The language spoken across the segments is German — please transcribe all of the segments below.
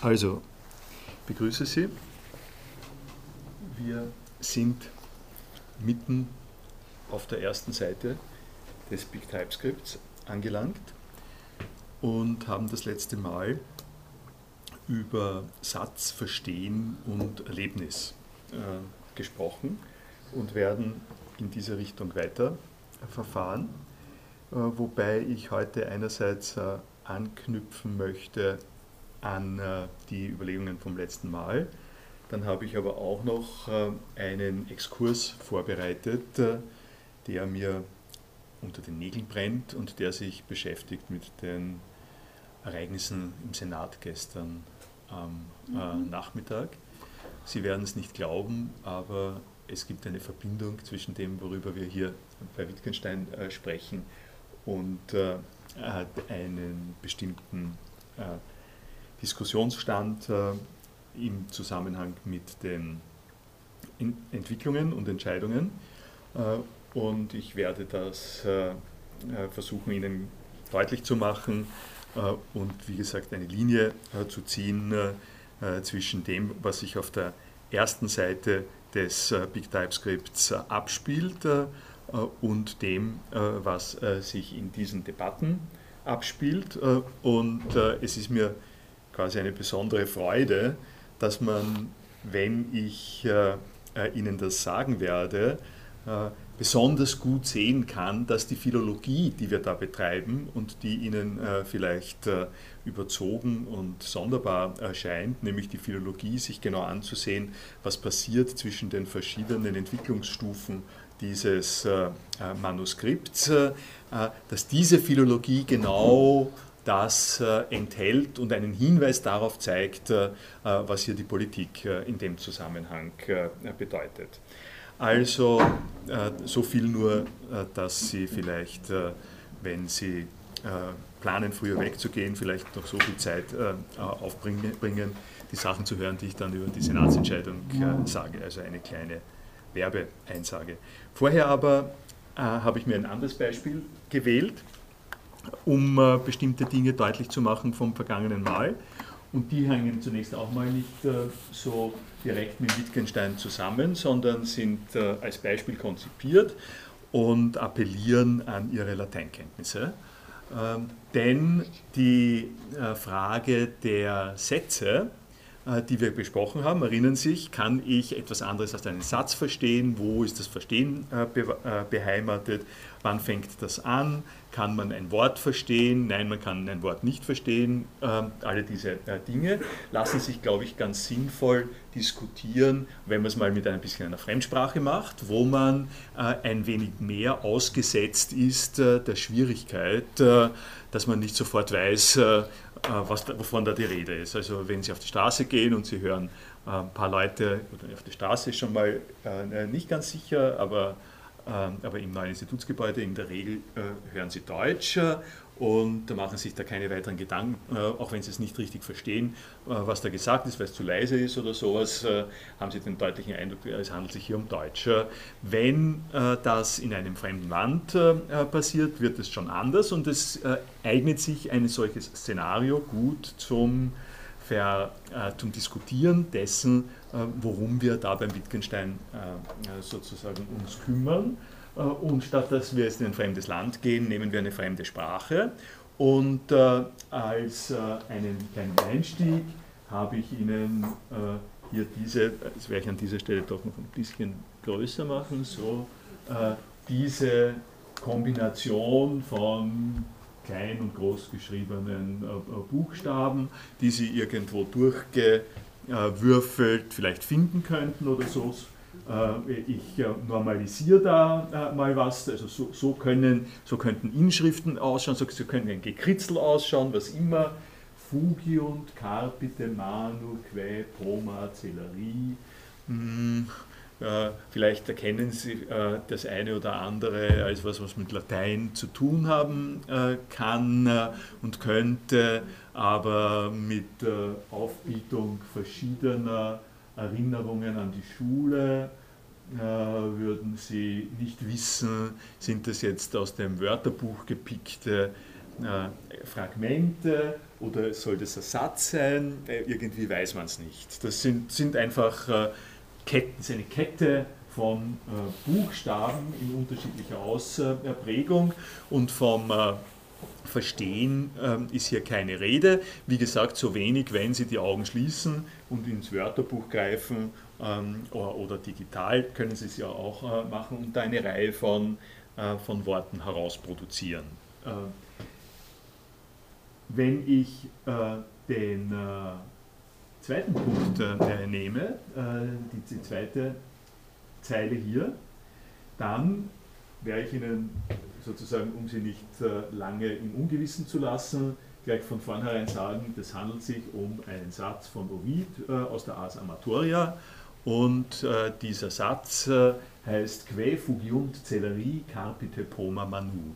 Also, begrüße Sie. Wir sind mitten auf der ersten Seite des Big TypeScripts angelangt und haben das letzte Mal über Satz, Verstehen und Erlebnis äh, gesprochen und werden in diese Richtung weiter verfahren, äh, wobei ich heute einerseits äh, anknüpfen möchte an äh, die Überlegungen vom letzten Mal. Dann habe ich aber auch noch äh, einen Exkurs vorbereitet, äh, der mir unter den Nägeln brennt und der sich beschäftigt mit den Ereignissen im Senat gestern am mhm. Nachmittag. Sie werden es nicht glauben, aber es gibt eine Verbindung zwischen dem, worüber wir hier bei Wittgenstein sprechen, und einen bestimmten Diskussionsstand äh, im Zusammenhang mit den Entwicklungen und Entscheidungen. Äh, und ich werde das äh, versuchen, Ihnen deutlich zu machen und wie gesagt eine Linie zu ziehen zwischen dem, was sich auf der ersten Seite des Big TypeScripts abspielt und dem, was sich in diesen Debatten abspielt. Und es ist mir quasi eine besondere Freude, dass man, wenn ich äh, äh, Ihnen das sagen werde, äh, besonders gut sehen kann, dass die Philologie, die wir da betreiben und die Ihnen äh, vielleicht äh, überzogen und sonderbar erscheint, nämlich die Philologie, sich genau anzusehen, was passiert zwischen den verschiedenen Entwicklungsstufen dieses äh, Manuskripts, dass diese Philologie genau das äh, enthält und einen Hinweis darauf zeigt, äh, was hier die Politik äh, in dem Zusammenhang bedeutet. Also so viel nur, dass Sie vielleicht, wenn Sie planen, früher wegzugehen, vielleicht noch so viel Zeit aufbringen, die Sachen zu hören, die ich dann über die Senatsentscheidung sage. Also eine kleine Werbeeinsage. Vorher aber habe ich mir ein anderes Beispiel gewählt um äh, bestimmte Dinge deutlich zu machen vom vergangenen Mal. Und die hängen zunächst auch mal nicht äh, so direkt mit Wittgenstein zusammen, sondern sind äh, als Beispiel konzipiert und appellieren an ihre Lateinkenntnisse. Ähm, denn die äh, Frage der Sätze, die wir besprochen haben, erinnern sich, kann ich etwas anderes als einen Satz verstehen? Wo ist das Verstehen äh, beheimatet? Wann fängt das an? Kann man ein Wort verstehen? Nein, man kann ein Wort nicht verstehen. Ähm, alle diese äh, Dinge lassen sich, glaube ich, ganz sinnvoll diskutieren, wenn man es mal mit ein bisschen einer Fremdsprache macht, wo man äh, ein wenig mehr ausgesetzt ist äh, der Schwierigkeit, dass man nicht sofort weiß, was, wovon da die Rede ist. Also wenn Sie auf die Straße gehen und Sie hören ein paar Leute, oder auf der Straße ist schon mal nicht ganz sicher, aber ähm, aber im neuen Institutsgebäude in der Regel äh, hören sie Deutsch äh, und machen sich da keine weiteren Gedanken, äh, auch wenn sie es nicht richtig verstehen, was da gesagt ist, weil es zu leise ist oder sowas, haben sie den deutlichen Eindruck, es handelt sich hier um Deutsch. Wenn das in einem fremden Land passiert, wird es schon anders und es eignet sich ein solches Szenario gut zum, Ver, zum Diskutieren dessen, äh, worum wir da beim Wittgenstein äh, sozusagen uns kümmern. Äh, und statt dass wir jetzt in ein fremdes Land gehen, nehmen wir eine fremde Sprache. Und als einen kleinen Einstieg habe ich Ihnen hier diese, das werde ich an dieser Stelle doch noch ein bisschen größer machen, so diese Kombination von klein und groß geschriebenen Buchstaben, die Sie irgendwo durchge äh, würfelt, vielleicht finden könnten oder so. Äh, ich äh, normalisiere da mal was, also so, so, können, so könnten Inschriften ausschauen, so, so können ein Gekritzel ausschauen, was immer. Fugiunt, Carpite, Manu, Que, Poma, Celerie. Hm, äh, vielleicht erkennen Sie äh, das eine oder andere als was, was mit Latein zu tun haben äh, kann und könnte, aber mit Aufbietung verschiedener Erinnerungen an die Schule würden Sie nicht wissen, sind das jetzt aus dem Wörterbuch gepickte Fragmente oder soll das ein Satz sein? irgendwie weiß man es nicht. Das sind, sind einfach Ketten, das ist eine Kette von Buchstaben in unterschiedlicher Ausprägung und vom Verstehen ähm, ist hier keine Rede. Wie gesagt, so wenig, wenn Sie die Augen schließen und ins Wörterbuch greifen oder, oder, digital können Sie es ja auch äh, machen und da eine Reihe von, äh, von Worten herausproduzieren. Äh, wenn ich den zweiten Punkt nehme, die, die zweite Zeile hier, dann werde ich Ihnen sozusagen, um Sie nicht lange im Ungewissen zu lassen, gleich von vornherein sagen, das handelt sich um einen Satz von Ovid aus der Ars Amatoria und äh, dieser Satz heißt Que fugiunt celeri carpite poma manu.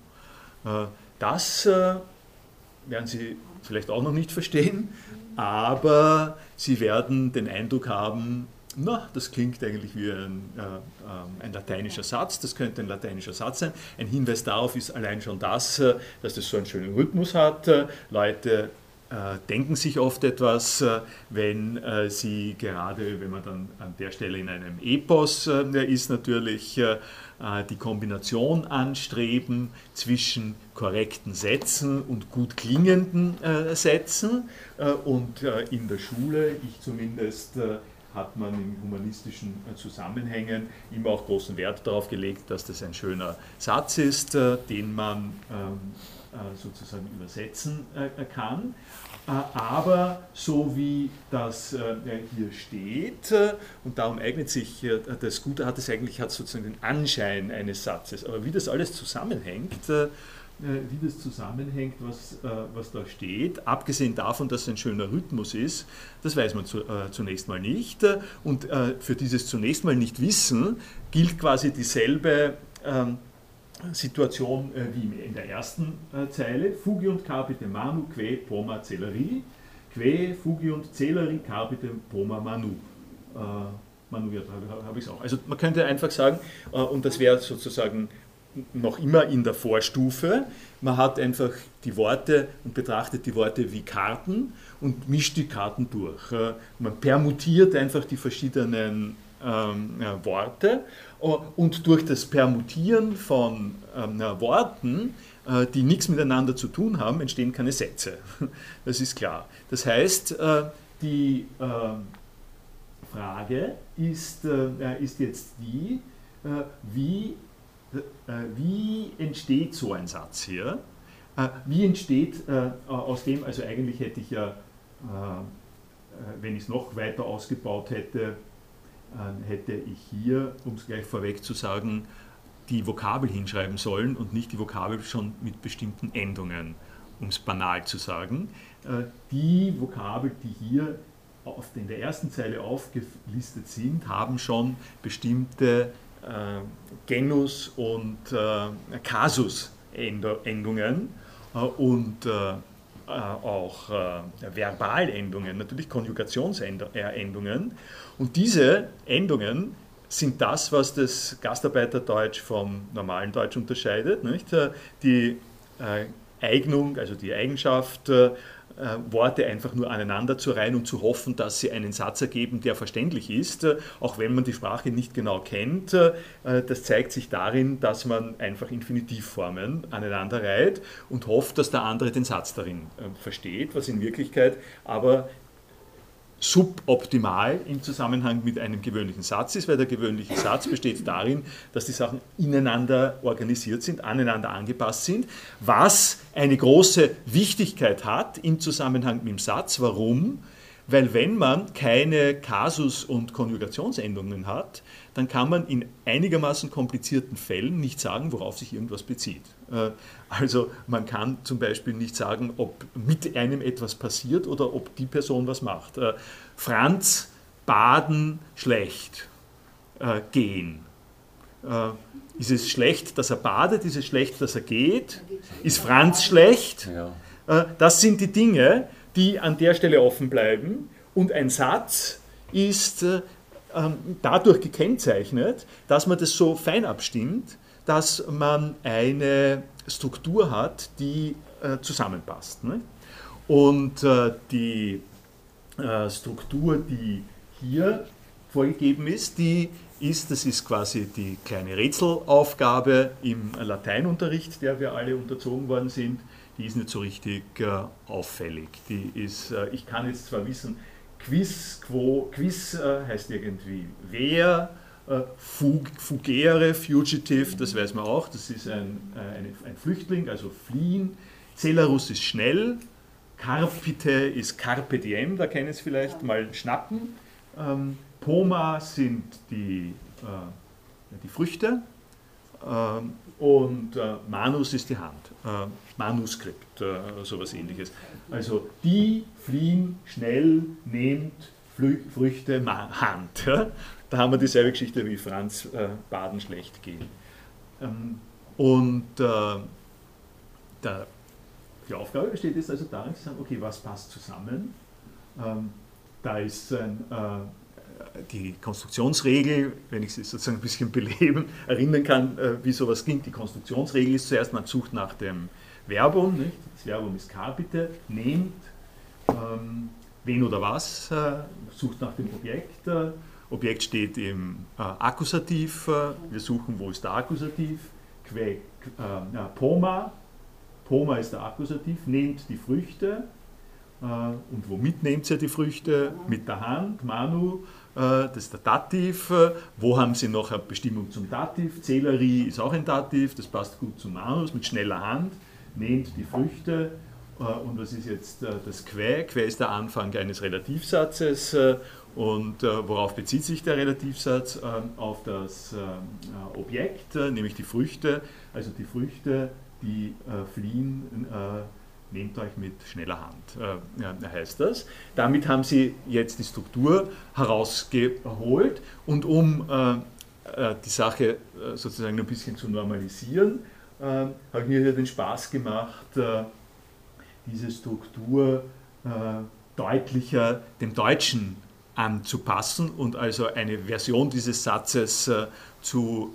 Das werden Sie vielleicht auch noch nicht verstehen, aber Sie werden den Eindruck haben, na, das klingt eigentlich wie ein, äh, ein, lateinischer Satz, das könnte ein lateinischer Satz sein. Ein Hinweis darauf ist allein schon das, äh, dass das so einen schönen Rhythmus hat. Äh, Leute äh, denken sich oft etwas, äh, wenn äh, sie gerade, wenn man dann an der Stelle in einem Epos ist, natürlich die Kombination anstreben zwischen korrekten Sätzen und gut klingenden Sätzen. Und in der Schule, ich zumindest, hat man in humanistischen äh, Zusammenhängen immer auch großen Wert darauf gelegt, dass das ein schöner Satz ist, äh, den man ähm, äh, sozusagen übersetzen kann. Aber so wie das hier steht, und darum eignet sich das gut, hat es eigentlich hat sozusagen den Anschein eines Satzes. Aber wie das alles zusammenhängt, äh, wie das zusammenhängt, was, äh, was da steht. Abgesehen davon, dass es ein schöner Rhythmus ist, das weiß man zu, äh, zunächst mal nicht. Und für dieses zunächst mal nicht wissen gilt quasi dieselbe ähm, Situation wie in der ersten Zeile. Fugi und capite manu que poma celeri. Que fugi und celeri capite poma manu. Manu, ja, habe ich es auch. Also man könnte einfach sagen, und das wäre sozusagen noch immer in der Vorstufe. Man hat einfach die Worte und betrachtet die Worte wie Karten und mischt die Karten durch. Äh, man permutiert einfach die verschiedenen ähm, Worte äh, und durch das Permutieren von ähm, Worten, äh, die nichts miteinander zu tun haben, entstehen keine Sätze. Das ist klar. Das heißt, äh, die äh, Frage ist, äh, ist jetzt die, wie äh, wie entsteht so ein Satz hier? Äh, wie entsteht äh, aus dem, also eigentlich hätte ich ja, wenn ich es noch weiter ausgebaut hätte, hätte ich hier, um es gleich vorweg zu sagen, die Vokabel hinschreiben sollen und nicht die Vokabel schon mit bestimmten Endungen, um es banal zu sagen. Die Vokabel, die hier in der ersten Zeile aufgelistet sind, haben schon bestimmte äh, Genus- und äh, Kasus-Endungen äh, und auch Verbalendungen, natürlich Konjugationsendungen. Und diese Endungen sind das, was das Gastarbeiterdeutsch vom normalen Deutsch unterscheidet. Nicht? Die Eignung, also die Eigenschaft, äh, Worte einfach nur aneinander zu reihen und zu hoffen, dass sie einen Satz ergeben, der verständlich ist, äh, auch wenn man die Sprache nicht genau kennt. Äh, das zeigt sich darin, dass man einfach Infinitivformen aneinander reiht und hofft, dass der andere den Satz darin versteht, was in Wirklichkeit aber suboptimal im Zusammenhang mit einem gewöhnlichen Satz ist, weil der gewöhnliche Satz besteht darin, dass die Sachen ineinander organisiert sind, aneinander angepasst sind, was eine große Wichtigkeit hat im Zusammenhang mit dem Satz. Warum? Weil wenn man keine Kasus- und Konjugationsendungen hat, dann kann man in einigermaßen komplizierten Fällen nicht sagen, worauf sich irgendwas bezieht. Äh, also man kann zum Beispiel nicht sagen, ob mit einem etwas passiert oder ob die Person was macht. Äh, Franz, baden, schlecht, äh, gehen. Ist es schlecht, dass er badet? Ist es schlecht, dass er geht? Ist Franz schlecht? Das sind die Dinge, die an der Stelle offen bleiben. Und ein Satz ist dadurch gekennzeichnet, dass man das so fein abstimmt, dass man eine Struktur hat, die äh, zusammenpasst. Ne? Und äh, die äh, Struktur, die hier vorgegeben ist, die ist, das ist quasi die kleine Rätselaufgabe im Lateinunterricht, der wir alle unterzogen worden sind, die ist nicht so richtig äh, auffällig. Die ist, äh, ich kann jetzt zwar wissen, Quiz, quo, Quiz äh, heißt irgendwie wer, äh, fug, fugere, fugitive, das weiß man auch, das ist ein, äh, eine, ein Flüchtling, also fliehen. Celarus ist schnell, Carpite ist Carpe diem, da kennen es vielleicht, mal schnappen. Ähm, Poma sind die, äh, die Früchte ähm, und äh, Manus ist die Hand, äh, Manuskript, sowas ähnliches. Also die fliehen schnell, nehmt Flü Früchte, Hand. Ja? Da haben wir dieselbe Geschichte wie Franz äh, Baden schlecht gehen. Ähm, und äh, der die Aufgabe besteht jetzt also darin zu sagen, okay, was passt zusammen? Ähm, da ist ein, äh, die Konstruktionsregel, wenn ich sie sozusagen ein bisschen beleben, erinnern kann, äh, wie sowas klingt. Die Konstruktionsregel ist zuerst, man sucht nach dem Verbum, nicht? das Verbum ist capite, nehmt ähm, wen oder was, äh, sucht nach dem Objekt. Äh, Objekt steht im äh, Akkusativ, äh, wir suchen, wo ist der Akkusativ, que, Poma, Poma ist der Akkusativ, nehmt die Früchte. Äh, und womit nehmt ihr die Früchte? Mit der Hand, Manu, äh, das ist der Dativ. Äh, wo haben Sie noch eine Bestimmung zum Dativ? Zählerie ist auch ein Dativ, das passt gut zum Manus, mit schneller Hand. Nehmt die Früchte. Und was ist jetzt das Quä? Quä ist der Anfang eines Relativsatzes. Und worauf bezieht sich der Relativsatz? Auf das Objekt, nämlich die Früchte. Also die Früchte die äh, fliehen, äh, nehmt euch mit schneller Hand, äh, heißt das. Damit haben sie jetzt die Struktur herausgeholt und um äh, äh, die Sache äh, sozusagen ein bisschen zu normalisieren, habe ich mir hier den Spaß gemacht, diese Struktur deutlicher dem Deutschen anzupassen und also eine Version dieses Satzes zu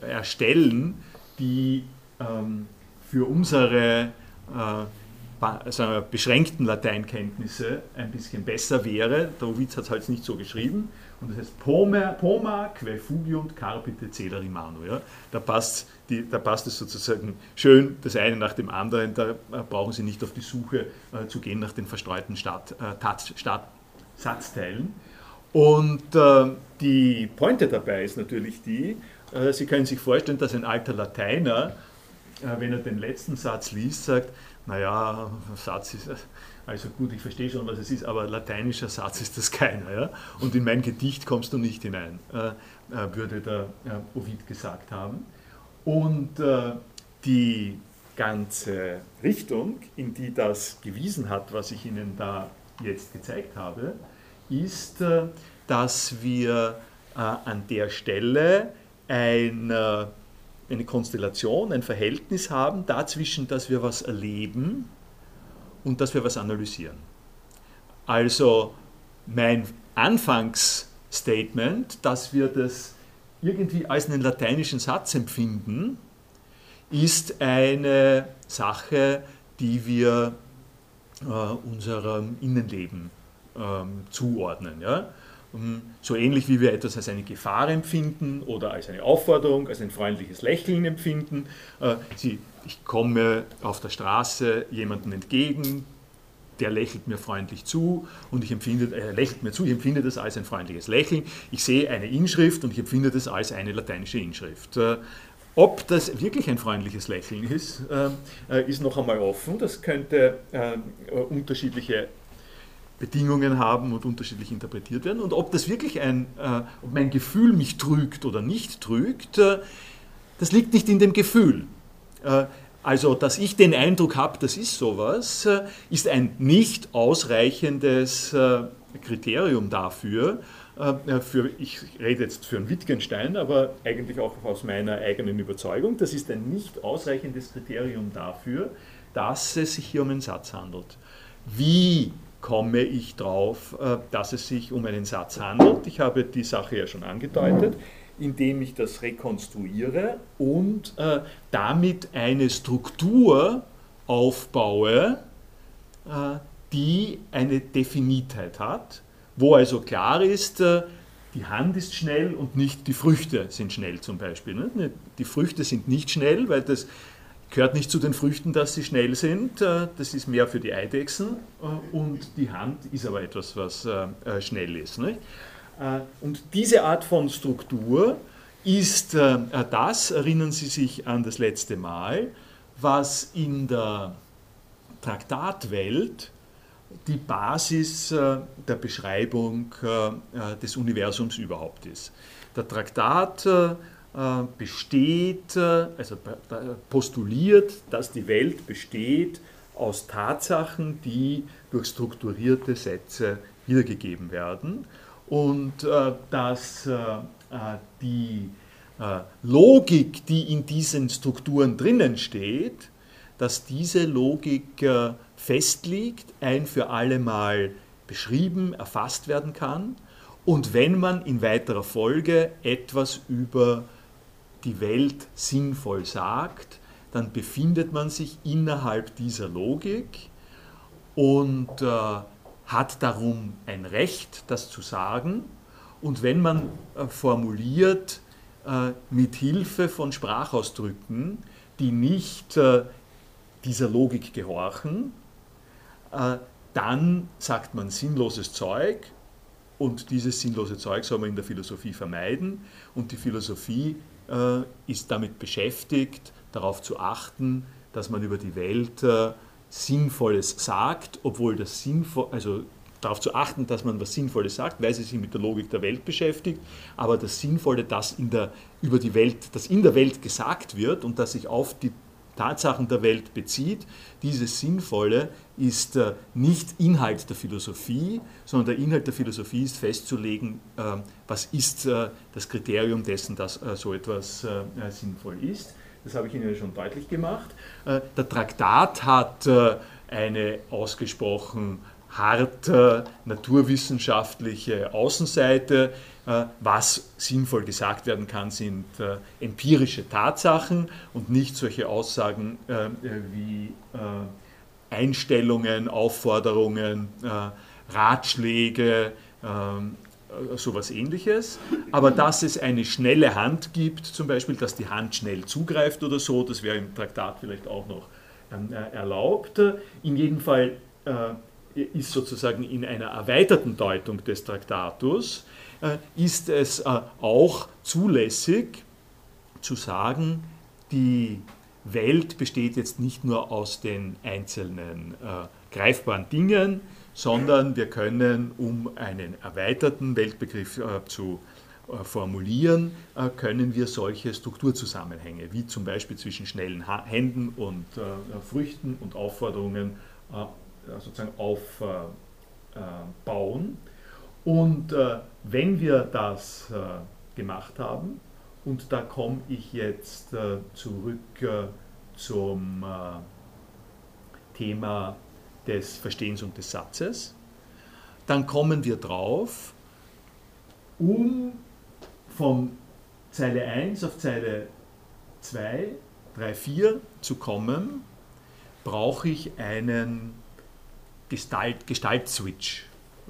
erstellen, die ähm, für unsere äh, also beschränkten Lateinkenntnisse ein bisschen besser wäre. Der hat es halt nicht so geschrieben. Und das heißt Poma, Poma que fugiunt carpite celeri manu. Ja? Da, passt die, da passt es sozusagen schön das eine nach dem anderen. Da äh, brauchen Sie nicht auf die Suche äh, zu gehen nach den verstreuten Stadt, äh, Tat, Stadt, Satzteilen. Und äh, die Pointe dabei ist natürlich die, äh, Sie können sich vorstellen, dass ein alter Lateiner äh, wenn er den letzten Satz liest, sagt, naja, Satz ist, also gut, ich verstehe schon, was es ist, aber lateinischer Satz ist das keiner. Ja? Und in mein Gedicht kommst du nicht hinein, äh, äh würde der äh, Ovid gesagt haben. Und äh, die ganze Richtung, in die das gewiesen hat, was ich Ihnen da jetzt gezeigt habe, ist, äh, dass wir an der Stelle ein eine Konstellation, ein Verhältnis haben dazwischen, dass wir was erleben und dass wir was analysieren. Also mein Anfangsstatement, dass wir das irgendwie als einen lateinischen Satz empfinden, ist eine Sache, die wir äh, unserem Innenleben ähm, zuordnen. Ja? Ähm, so ähnlich wie wir etwas als eine Gefahr empfinden oder als eine Aufforderung, als ein freundliches Lächeln empfinden. Äh, ich komme auf der Straße jemandem entgegen, der lächelt mir freundlich zu und ich empfinde, er lächelt mir zu, ich empfinde das als ein freundliches Lächeln. Ich sehe eine Inschrift und ich empfinde das als eine lateinische Inschrift. Äh, ob das wirklich ein freundliches Lächeln ist, äh, ist noch einmal offen. Das könnte unterschiedliche Bedingungen haben und unterschiedlich interpretiert werden. Und ob das wirklich ein, äh, ob mein Gefühl mich trügt oder nicht trügt, äh, das liegt nicht in dem Gefühl. Äh, also, dass ich den Eindruck habe, das ist sowas, äh, ist ein nicht ausreichendes äh, Kriterium dafür, äh, für, ich rede jetzt für einen Wittgenstein, aber eigentlich auch aus meiner eigenen Überzeugung, das ist ein nicht ausreichendes Kriterium dafür, dass es sich hier um einen Satz handelt. Wie komme ich drauf, äh, dass es sich um einen Satz handelt. Ich habe die Sache ja schon angedeutet, indem ich das rekonstruiere und äh, damit eine Struktur aufbaue, die eine Definitheit hat, wo also klar ist, die Hand ist schnell und nicht die Früchte sind schnell zum Beispiel. Ne? Die Früchte sind nicht schnell, weil das gehört nicht zu den Früchten, dass sie schnell sind. Äh, das ist mehr für die Eidechsen. Äh, und die Hand ist aber etwas, was äh, schnell ist. Und diese Art von Struktur ist das, erinnern Sie sich an das letzte Mal, was in der Traktatwelt die Basis der Beschreibung des Universums überhaupt ist. Der Traktat besteht, äh, also postuliert, dass die Welt besteht aus Tatsachen, die durch strukturierte Sätze wiedergegeben werden. Und äh, dass die Logik, die in diesen Strukturen drinnen steht, dass diese Logik festliegt, ein für alle Mal beschrieben, erfasst werden kann. Und wenn man in weiterer Folge etwas über die Welt sinnvoll sagt, dann befindet man sich innerhalb dieser Logik und äh, hat darum ein Recht, das zu sagen. Und wenn man äh, formuliert äh, mit Hilfe von Sprachausdrücken, die nicht äh, dieser Logik gehorchen, äh, dann sagt man sinnloses Zeug und dieses sinnlose Zeug soll man in der Philosophie vermeiden und die Philosophie ist damit beschäftigt, darauf zu achten, dass man über die Welt äh, Sinnvolles sagt, obwohl das Sinnvoll, also darauf zu achten, dass man was Sinnvolles sagt, weil sie sich mit der Logik der Welt beschäftigt, aber das Sinnvolle, das in der, über die Welt, das in der Welt gesagt wird und das sich auf die Tatsachen der Welt bezieht, dieses Sinnvolle ist äh, nicht Inhalt der Philosophie, sondern der Inhalt der Philosophie ist festzulegen, äh, was ist äh, das Kriterium dessen, dass so etwas sinnvoll ist. Das habe ich Ihnen schon deutlich gemacht. Der Traktat hat eine ausgesprochen hart naturwissenschaftliche Außenseite. Äh, was sinnvoll gesagt werden kann, sind äh, empirische Tatsachen und nicht solche Aussagen äh, wie Einstellungen, Aufforderungen, Ratschläge, sowas ähnliches. Aber dass es eine schnelle Hand gibt, zum Beispiel, dass die Hand schnell zugreift oder so, das wäre im Traktat vielleicht auch noch ähm, erlaubt. In jedem Fall ist sozusagen in einer erweiterten Deutung des Traktatus ist es äh, auch zulässig zu sagen, die Welt besteht jetzt nicht nur aus den einzelnen äh, greifbaren Dingen, sondern wir können, um einen erweiterten Weltbegriff zu formulieren, können wir solche Strukturzusammenhänge, wie zum Beispiel zwischen schnellen Händen und Früchten und Aufforderungen sozusagen aufbauen. Und äh, wenn wir das äh, gemacht haben, und da komme ich jetzt äh, zurück äh, zum äh, Thema des Verstehens und des Satzes, dann kommen wir drauf, um von Zeile 1 auf Zeile 2, 3, 4 zu kommen, brauche ich einen Gestalt, Gestalt-Switch,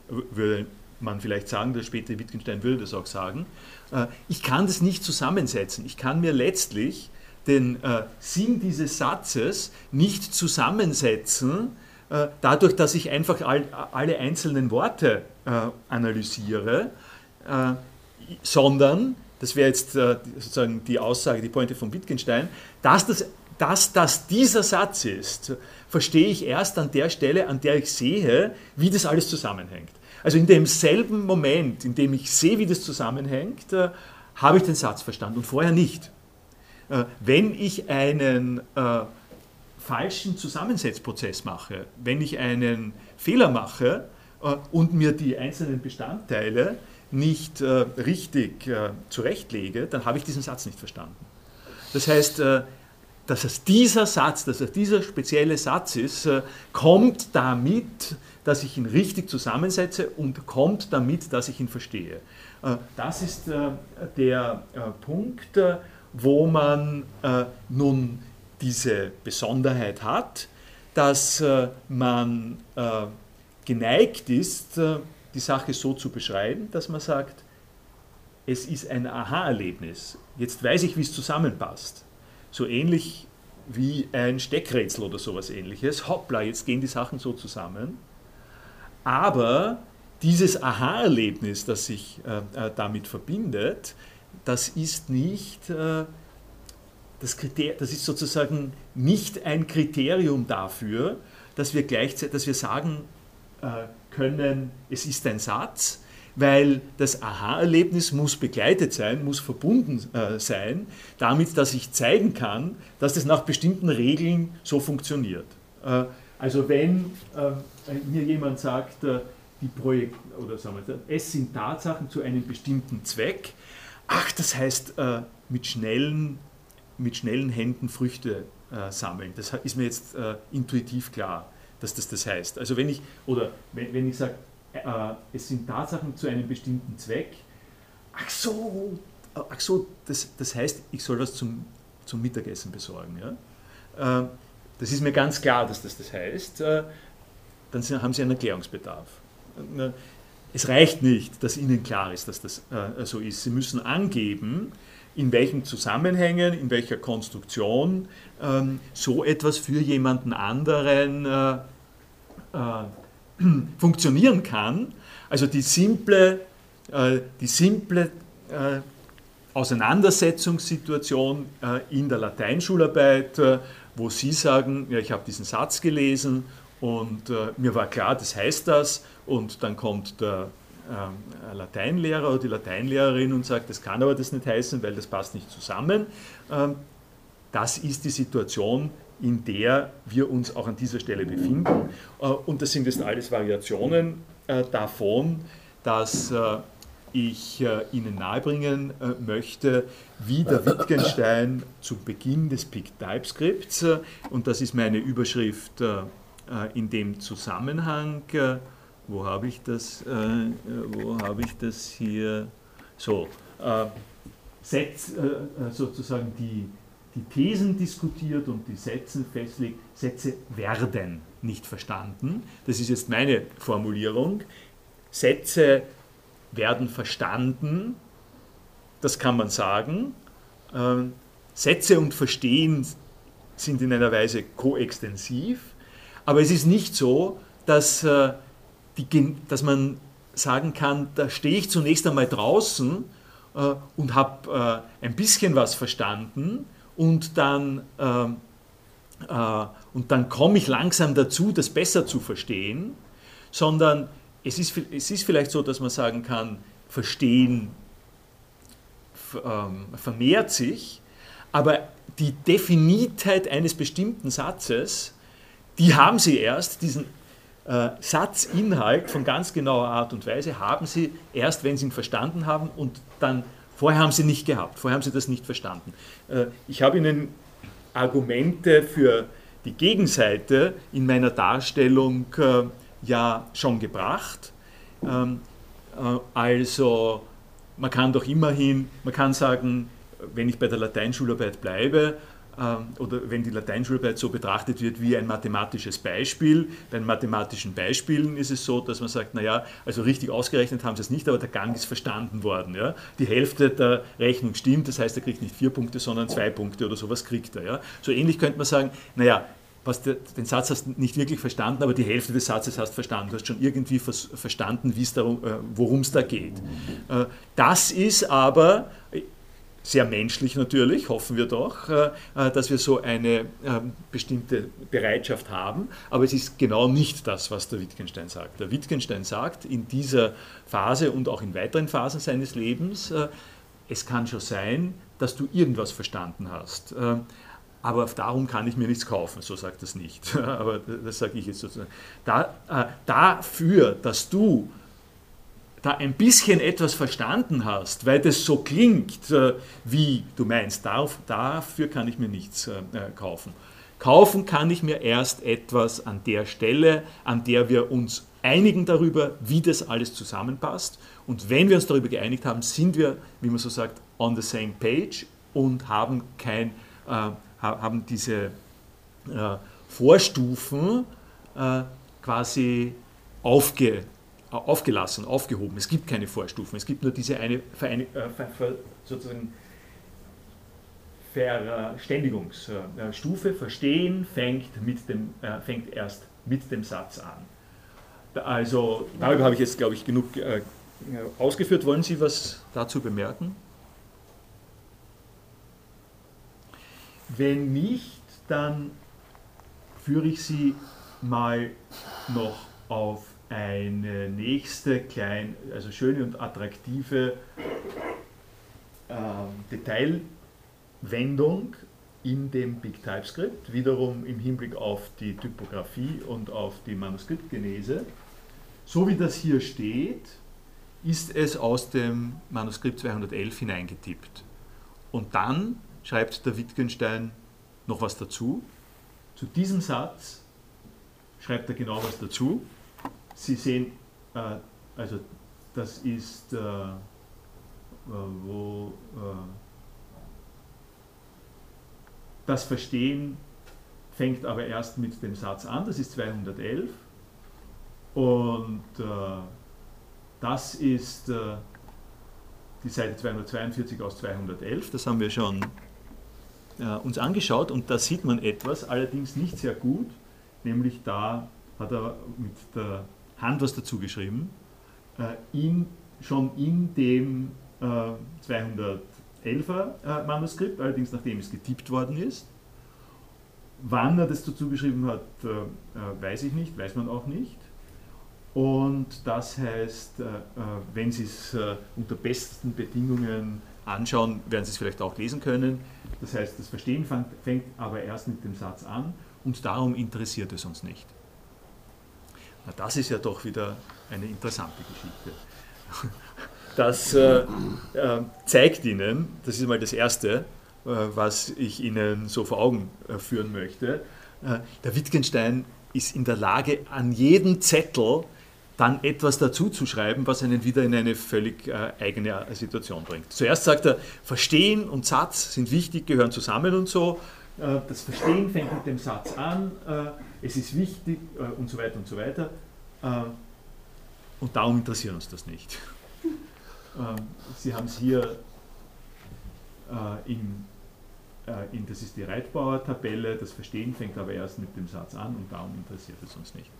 würde man vielleicht sagen, der spätere Wittgenstein würde das auch sagen, äh, ich kann das nicht zusammensetzen. Ich kann mir letztlich den äh, Sinn dieses Satzes nicht zusammensetzen, äh, dadurch, dass ich einfach alle einzelnen Worte analysiere, sondern, das wäre jetzt sozusagen die Aussage, die Pointe von Wittgenstein, dass das dass das dieser Satz ist, verstehe ich erst an der Stelle, an der ich sehe, wie das alles zusammenhängt. Also in demselben Moment, in dem ich sehe, wie das zusammenhängt, äh, habe ich den Satz verstanden und vorher nicht. Äh, wenn ich einen äh, falschen Zusammensetzprozess mache, wenn ich einen Fehler mache äh, und mir die einzelnen Bestandteile nicht äh, richtig äh, zurechtlege, dann habe ich diesen Satz nicht verstanden. Das heißt, dass es dieser Satz, dass es dieser spezielle Satz ist, kommt damit dass ich ihn richtig zusammensetze und kommt damit, dass ich ihn verstehe. Äh, das ist äh, der äh, Punkt, wo man nun diese Besonderheit hat, dass äh, man äh, geneigt ist, äh, die Sache so zu beschreiben, dass man sagt, es ist ein Aha-Erlebnis. Jetzt weiß ich, wie es zusammenpasst. So ähnlich wie ein Steckrätsel oder sowas ähnliches. Hoppla, jetzt gehen die Sachen so zusammen. Aber dieses Aha-Erlebnis, das sich äh, damit verbindet, das ist nicht äh, das, Kriter das ist sozusagen nicht ein Kriterium dafür, dass wir gleichzeitig, dass wir sagen äh, können, es ist ein Satz, weil das Aha-Erlebnis muss begleitet sein, muss verbunden äh, sein, damit, dass ich zeigen kann, dass das nach bestimmten Regeln so funktioniert. Äh, also wenn äh, mir jemand sagt, äh, die Projekt oder sagen wir, es sind Tatsachen zu einem bestimmten Zweck, ach, das heißt äh, mit schnellen mit schnellen Händen Früchte äh, sammeln. Das ist mir jetzt intuitiv klar, dass das das heißt. Also wenn ich, oder wenn, wenn ich sage, äh, es sind Tatsachen zu einem bestimmten Zweck, ach so, ach so das, das heißt, ich soll was zum, zum Mittagessen besorgen. Ja? Äh, das ist mir ganz klar, dass das das heißt. Äh, dann haben Sie einen Erklärungsbedarf. Äh, es reicht nicht, dass Ihnen klar ist, dass das so ist. Sie müssen angeben, in welchen Zusammenhängen, in welcher Konstruktion ähm, so etwas für jemanden anderen äh, äh, funktionieren kann. Also die simple, äh, die simple äh, Auseinandersetzungssituation äh, in der Lateinschularbeit, äh, wo Sie sagen, ja, ich habe diesen Satz gelesen und mir war klar, das heißt das, und dann kommt der ähm, Lateinlehrer oder die Lateinlehrerin und sagt, das kann aber das nicht heißen, weil das passt nicht zusammen. Ähm, das ist die Situation, in der wir uns auch an dieser Stelle befinden. Äh, und das sind jetzt alles Variationen äh, davon, dass äh, ich Ihnen nahebringen möchte, wie der Wittgenstein zu Beginn des Pict TypeScripts, und das ist meine Überschrift in dem Zusammenhang, wo habe ich das, wo habe ich das hier? So, Setz, äh, sozusagen die, die Thesen diskutiert und die Sätze festlegt. Sätze werden nicht verstanden. Das ist jetzt meine Formulierung. Sätze werden verstanden, das kann man sagen. Ähm, Sätze und Verstehen sind in einer Weise koextensiv, aber es ist nicht so, dass äh, die, dass man sagen kann, da stehe ich zunächst einmal draußen äh, und habe äh, ein bisschen was verstanden und dann, äh, äh und dann komme ich langsam dazu, das besser zu verstehen, sondern es ist, es ist vielleicht so, dass man sagen kann, Verstehen ähm, vermehrt sich, aber die Definitheit eines bestimmten Satzes, die haben Sie erst, diesen äh, Satzinhalt von ganz genauer Art und Weise haben Sie erst, wenn Sie ihn verstanden haben und dann, vorher haben Sie nicht gehabt, vorher haben Sie das nicht verstanden. Äh, ich habe Ihnen Argumente für die Gegenseite in meiner Darstellung äh, ja schon gebracht. Ähm, äh, also man kann doch immerhin, man kann sagen, wenn ich bei der Lateinschularbeit bleibe, oder wenn die Lateinschularbeit so betrachtet wird wie ein mathematisches Beispiel. Bei mathematischen Beispielen ist es so, dass man sagt, naja, also richtig ausgerechnet haben sie es nicht, aber der Gang ist verstanden worden. Ja? Die Hälfte der Rechnung stimmt, das heißt, er kriegt nicht vier Punkte, sondern zwei Punkte oder sowas kriegt er. Ja? So ähnlich könnte man sagen, naja, was der, den Satz hast du nicht wirklich verstanden, aber die Hälfte des Satzes hast verstanden. Du hast schon irgendwie vers verstanden, äh, worum es da geht. Äh, das ist aber sehr menschlich natürlich, hoffen wir doch, äh, äh, dass wir so eine ähm, bestimmte Bereitschaft haben. Aber es ist genau nicht das, was der Wittgenstein sagt. Der Wittgenstein sagt in dieser Phase und auch in weiteren Phasen seines Lebens, äh, es kann schon sein, dass du irgendwas verstanden hast. Aber darum kann ich mir nichts kaufen, so sagt es nicht. Aber das sage ich jetzt sozusagen. Da, dafür, dass du da ein bisschen etwas verstanden hast, weil das so klingt, äh, wie du meinst, dafür kann ich mir nichts äh, äh, kaufen. Kaufen kann ich mir erst etwas an der Stelle, an der wir uns einigen darüber, wie das alles zusammenpasst. Und wenn wir uns darüber geeinigt haben, sind wir, wie man so sagt, on the same page und haben, kein, äh, haben diese Vorstufen quasi aufge, aufgelassen, aufgehoben. Es gibt keine Vorstufen, es gibt nur diese eine Verein, äh, sozusagen Verständigungsstufe. Verstehen fängt, mit dem, äh, fängt erst mit dem Satz an. Also darüber habe ich jetzt, glaube ich, genug äh, ausgeführt. Wollen Sie was dazu bemerken? Wenn nicht, dann führe ich Sie mal noch auf eine nächste klein, also schöne und attraktive äh, Detailwendung in dem Big TypeScript, wiederum im Hinblick auf die Typografie und auf die Manuskriptgenese. So wie das hier steht, ist es aus dem Manuskript 211 hineingetippt. Und dann schreibt der Wittgenstein noch was dazu. Zu diesem Satz schreibt er genau was dazu. Sie sehen, äh, also das ist, äh, äh wo äh, das Verstehen fängt aber erst mit dem Satz an, das ist 211. Und äh, das ist die Seite 242 aus 211, das haben wir schon äh, uns angeschaut und da sieht man etwas, allerdings nicht sehr gut, nämlich da hat er mit der Hand was dazu geschrieben, äh, in, schon in dem 211er äh, Manuskript, allerdings nachdem es getippt worden ist. Wann er das dazu geschrieben hat, weiß ich nicht, weiß man auch nicht. Und das heißt, wenn Sie es unter besten Bedingungen anschauen, werden Sie es vielleicht auch lesen können. Das heißt, das Verstehen fängt aber erst mit dem Satz an und darum interessiert es uns nicht. Na, das ist ja doch wieder eine interessante Geschichte. Das äh, äh, zeigt Ihnen, das ist mal das Erste, äh, was ich Ihnen so vor Augen äh, führen möchte. Der Wittgenstein ist in der Lage, an jedem Zettel dann etwas dazu zu schreiben, was einen wieder in eine völlig äh, eigene Situation bringt. Zuerst sagt er, Verstehen und Satz sind wichtig, gehören zusammen und so. Äh, das Verstehen fängt mit dem Satz an, äh, es ist wichtig äh, und so weiter und so weiter. und darum interessiert uns das nicht. Sie haben es hier in, in, das ist die Reitbauer-Tabelle, das Verstehen fängt aber erst mit dem Satz an und darum interessiert es uns nicht.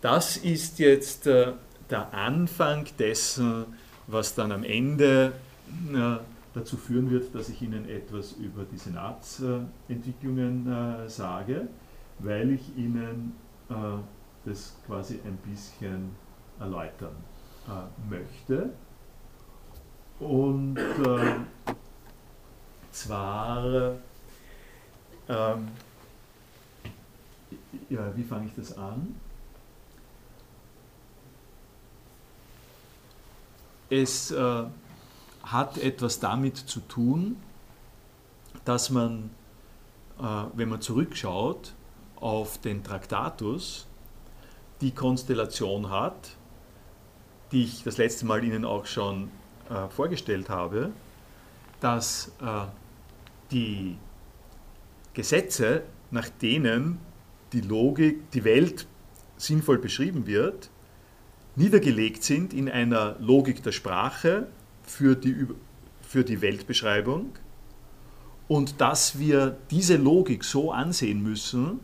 Das ist jetzt der Anfang dessen, was dann am Ende dazu führen wird, dass ich Ihnen etwas über die Senatsentwicklungen äh, sage, weil ich Ihnen äh, das quasi ein bisschen erläutern äh, möchte. Und äh, zwar, ähm, ja, wie fange ich das an? Es äh, hat etwas damit zu tun, dass man, äh, wenn man zurückschaut auf den Traktatus, die Konstellation hat, die ich das letzte Mal Ihnen auch schon äh, vorgestellt habe, dass äh, die Gesetze, nach denen die Logik, die Welt sinnvoll beschrieben wird, niedergelegt sind in einer Logik der Sprache, für die, für die Weltbeschreibung und dass wir diese Logik so ansehen müssen,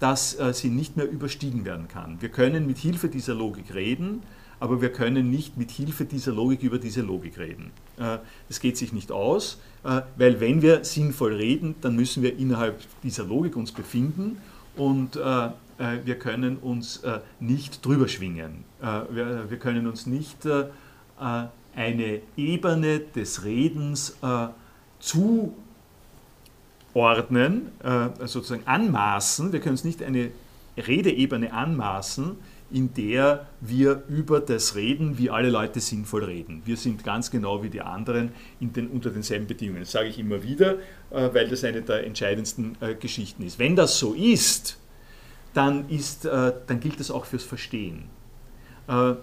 dass äh, sie nicht mehr überstiegen werden kann. Wir können mit Hilfe dieser Logik reden, aber wir können nicht mit Hilfe dieser Logik über diese Logik reden. Äh, das geht sich nicht aus, äh, weil wenn wir sinnvoll reden, dann müssen wir innerhalb dieser Logik uns befinden und äh, äh, wir können uns äh, nicht drüber schwingen. Wir, wir können uns nicht eine Ebene des Redens äh, zuordnen, äh, sozusagen anmaßen. Wir können uns nicht eine Redeebene anmaßen, in der wir über das reden, wie alle Leute sinnvoll reden. Wir sind ganz genau wie die anderen den, unter denselben Bedingungen. Das sage ich immer wieder, äh, weil das eine der entscheidendsten äh, Geschichten ist. Wenn das so ist, dann, ist, äh, dann gilt das auch fürs Verstehen. Äh,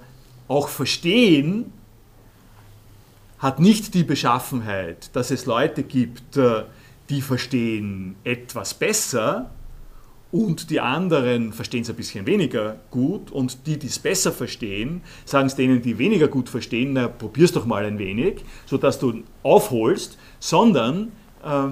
auch Verstehen hat nicht die Beschaffenheit, dass es Leute gibt, äh, die verstehen etwas besser und die anderen verstehen es ein bisschen weniger gut und die, die es besser verstehen, sagen es denen, die weniger gut verstehen, na probier's doch mal ein wenig, sodass du aufholst, sondern äh,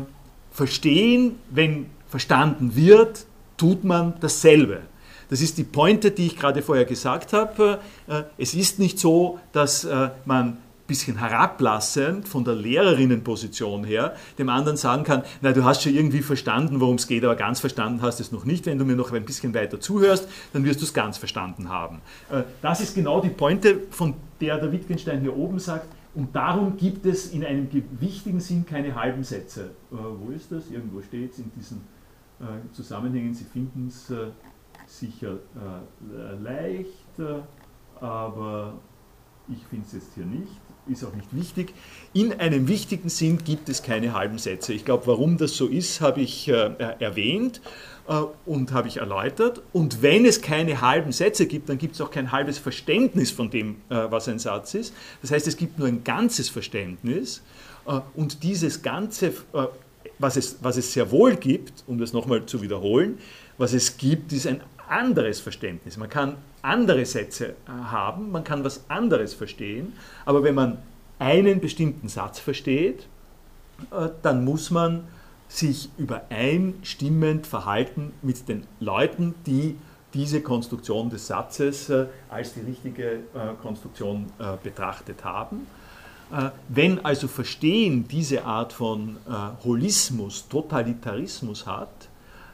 verstehen, wenn verstanden wird, tut man dasselbe. Das ist die Pointe, die ich gerade vorher gesagt habe. Äh, es ist nicht so, dass äh, man bisschen herablassend von der Lehrerinnenposition her dem anderen sagen kann, na, du hast schon irgendwie verstanden, worum es geht, aber ganz verstanden hast es noch nicht. Wenn du mir noch ein bisschen weiter zuhörst, dann wirst du es ganz verstanden haben. Äh, das ist genau die Pointe, von der der Wittgenstein hier oben sagt, und darum gibt es in einem wichtigen Sinn keine halben Sätze. Äh, wo ist das? Irgendwo steht es in diesen äh, Zusammenhängen. Sie finden es sicher leicht, aber ich finde es jetzt hier nicht ist auch nicht wichtig. In einem wichtigen Sinn gibt es keine halben Sätze. Ich glaube, warum das so ist, habe ich äh, erwähnt äh, und habe ich erläutert. Und wenn es keine halben Sätze gibt, dann gibt es auch kein halbes Verständnis von dem, äh, was ein Satz ist. Das heißt, es gibt nur ein ganzes Verständnis. Äh, und dieses Ganze, äh, was, es, was es sehr wohl gibt, um das nochmal zu wiederholen, was es gibt, ist ein anderes Verständnis. Man kann andere Sätze äh, haben, man kann was anderes verstehen, aber wenn man einen bestimmten Satz versteht, äh, dann muss man sich übereinstimmend verhalten mit den Leuten, die diese Konstruktion des Satzes äh, als die richtige Konstruktion betrachtet haben. Wenn also Verstehen diese Art von Holismus, Totalitarismus hat,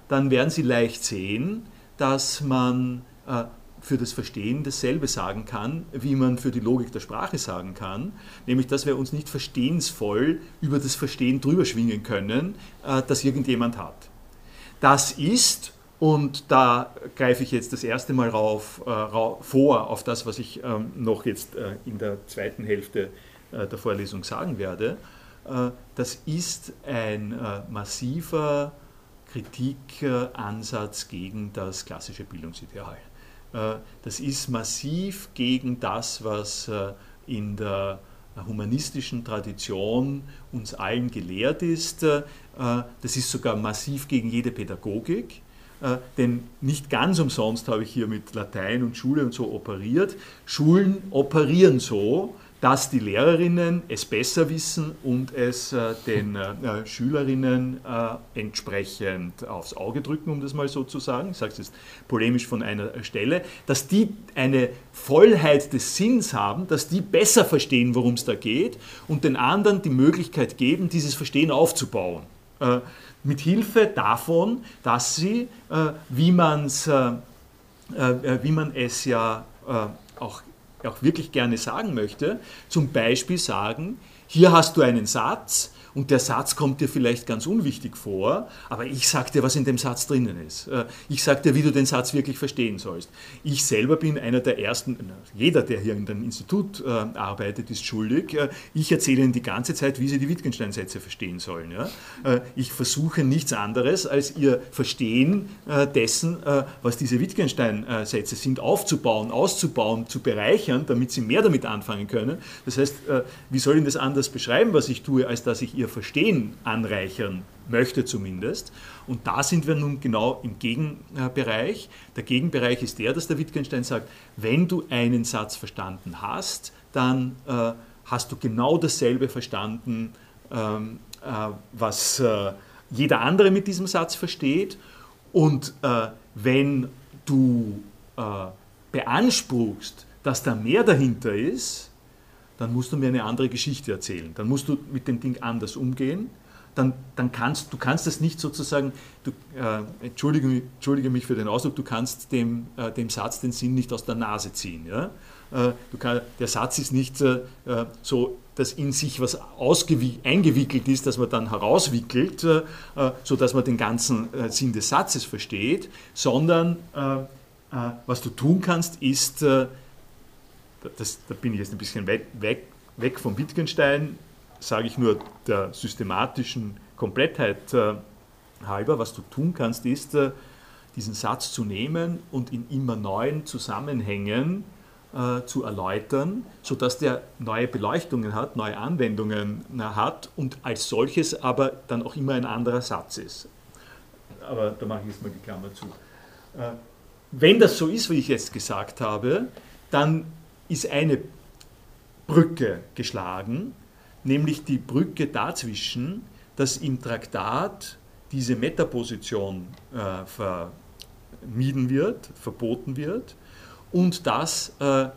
dann werden Sie leicht sehen, dass man äh, für das Verstehen dasselbe sagen kann, wie man für die Logik der Sprache sagen kann, nämlich dass wir uns nicht verstehensvoll über das Verstehen drüber schwingen können, äh, das irgendjemand hat. Das ist, und da greife ich jetzt das erste Mal rauf, äh, vor auf das, was ich ähm, noch jetzt äh, in der zweiten Hälfte äh, der Vorlesung sagen werde, äh, das ist ein massiver Kritikansatz gegen das klassische Bildungsideal. Äh, das ist massiv gegen das, was äh, in der humanistischen Tradition uns allen gelehrt ist. Äh, das ist sogar massiv gegen jede Pädagogik. Denn nicht ganz umsonst habe ich hier mit Latein und Schule und so operiert. Schulen operieren so, dass die Lehrerinnen es besser wissen und es äh, den äh, Schülerinnen äh, entsprechend aufs Auge drücken, um das mal so zu sagen. Ich sage es jetzt polemisch von einer Stelle, dass die eine Vollheit des Sinns haben, dass die besser verstehen, worum es da geht und den anderen die Möglichkeit geben, dieses Verstehen aufzubauen. Äh, mit Hilfe davon, dass sie, äh, wie, man's, äh, wie man es ja auch auch wirklich gerne sagen möchte, zum Beispiel sagen, hier hast du einen Satz und der Satz kommt dir vielleicht ganz unwichtig vor, aber ich sage dir, was in dem Satz drinnen ist. Äh, ich sage dir, wie du den Satz wirklich verstehen sollst. Ich selber bin einer der ersten, jeder, der hier in dem Institut äh, arbeitet, ist schuldig. Äh, ich erzähle ihnen die ganze Zeit, wie sie die Wittgenstein-Sätze verstehen sollen. Ich versuche nichts anderes, als ihr Verstehen dessen, was diese Wittgenstein-Sätze sind, aufzubauen, auszubauen, zu bereichern, damit sie mehr damit anfangen können. Das heißt, wie soll ich das anders beschreiben, was ich tue, als dass ich ihr Verstehen anreichern möchte zumindest. Und da sind wir nun genau im Gegenbereich. Der Gegenbereich ist der, dass der Wittgenstein sagt, wenn du einen Satz verstanden hast, dann äh, hast du genau dasselbe verstanden, ähm, äh, was äh, jeder andere mit diesem Satz versteht. Und äh, wenn du äh, beanspruchst, dass da mehr dahinter ist, dann musst du mir eine andere Geschichte erzählen. Dann musst du mit dem Ding anders umgehen. Dann, dann kannst du kannst das nicht sozusagen, du, äh, entschuldige, entschuldige, mich für den Ausdruck, du kannst dem, äh, dem Satz den Sinn nicht aus der Nase ziehen. Ja? Äh, kann, der Satz ist nicht äh, äh, so, dass in sich was eingewickelt ist, dass man dann herauswickelt, äh, sodass man den ganzen Sinn des Satzes versteht, sondern was du tun kannst, ist das, da bin ich jetzt ein bisschen weg, weg, weg vom Wittgenstein, sage ich nur der systematischen Komplettheit äh, halber, was du tun kannst, ist, äh, diesen Satz zu nehmen und in immer neuen Zusammenhängen äh, zu erläutern, sodass der neue Beleuchtungen hat, neue Anwendungen äh, hat und als solches aber dann auch immer ein anderer Satz ist. Aber da mache ich jetzt mal die Klammer zu. wenn das so ist, wie ich jetzt gesagt habe, dann ist eine Brücke geschlagen, nämlich die Brücke dazwischen, dass im Traktat diese Metaposition äh, vermieden wird, verboten wird und dass äh,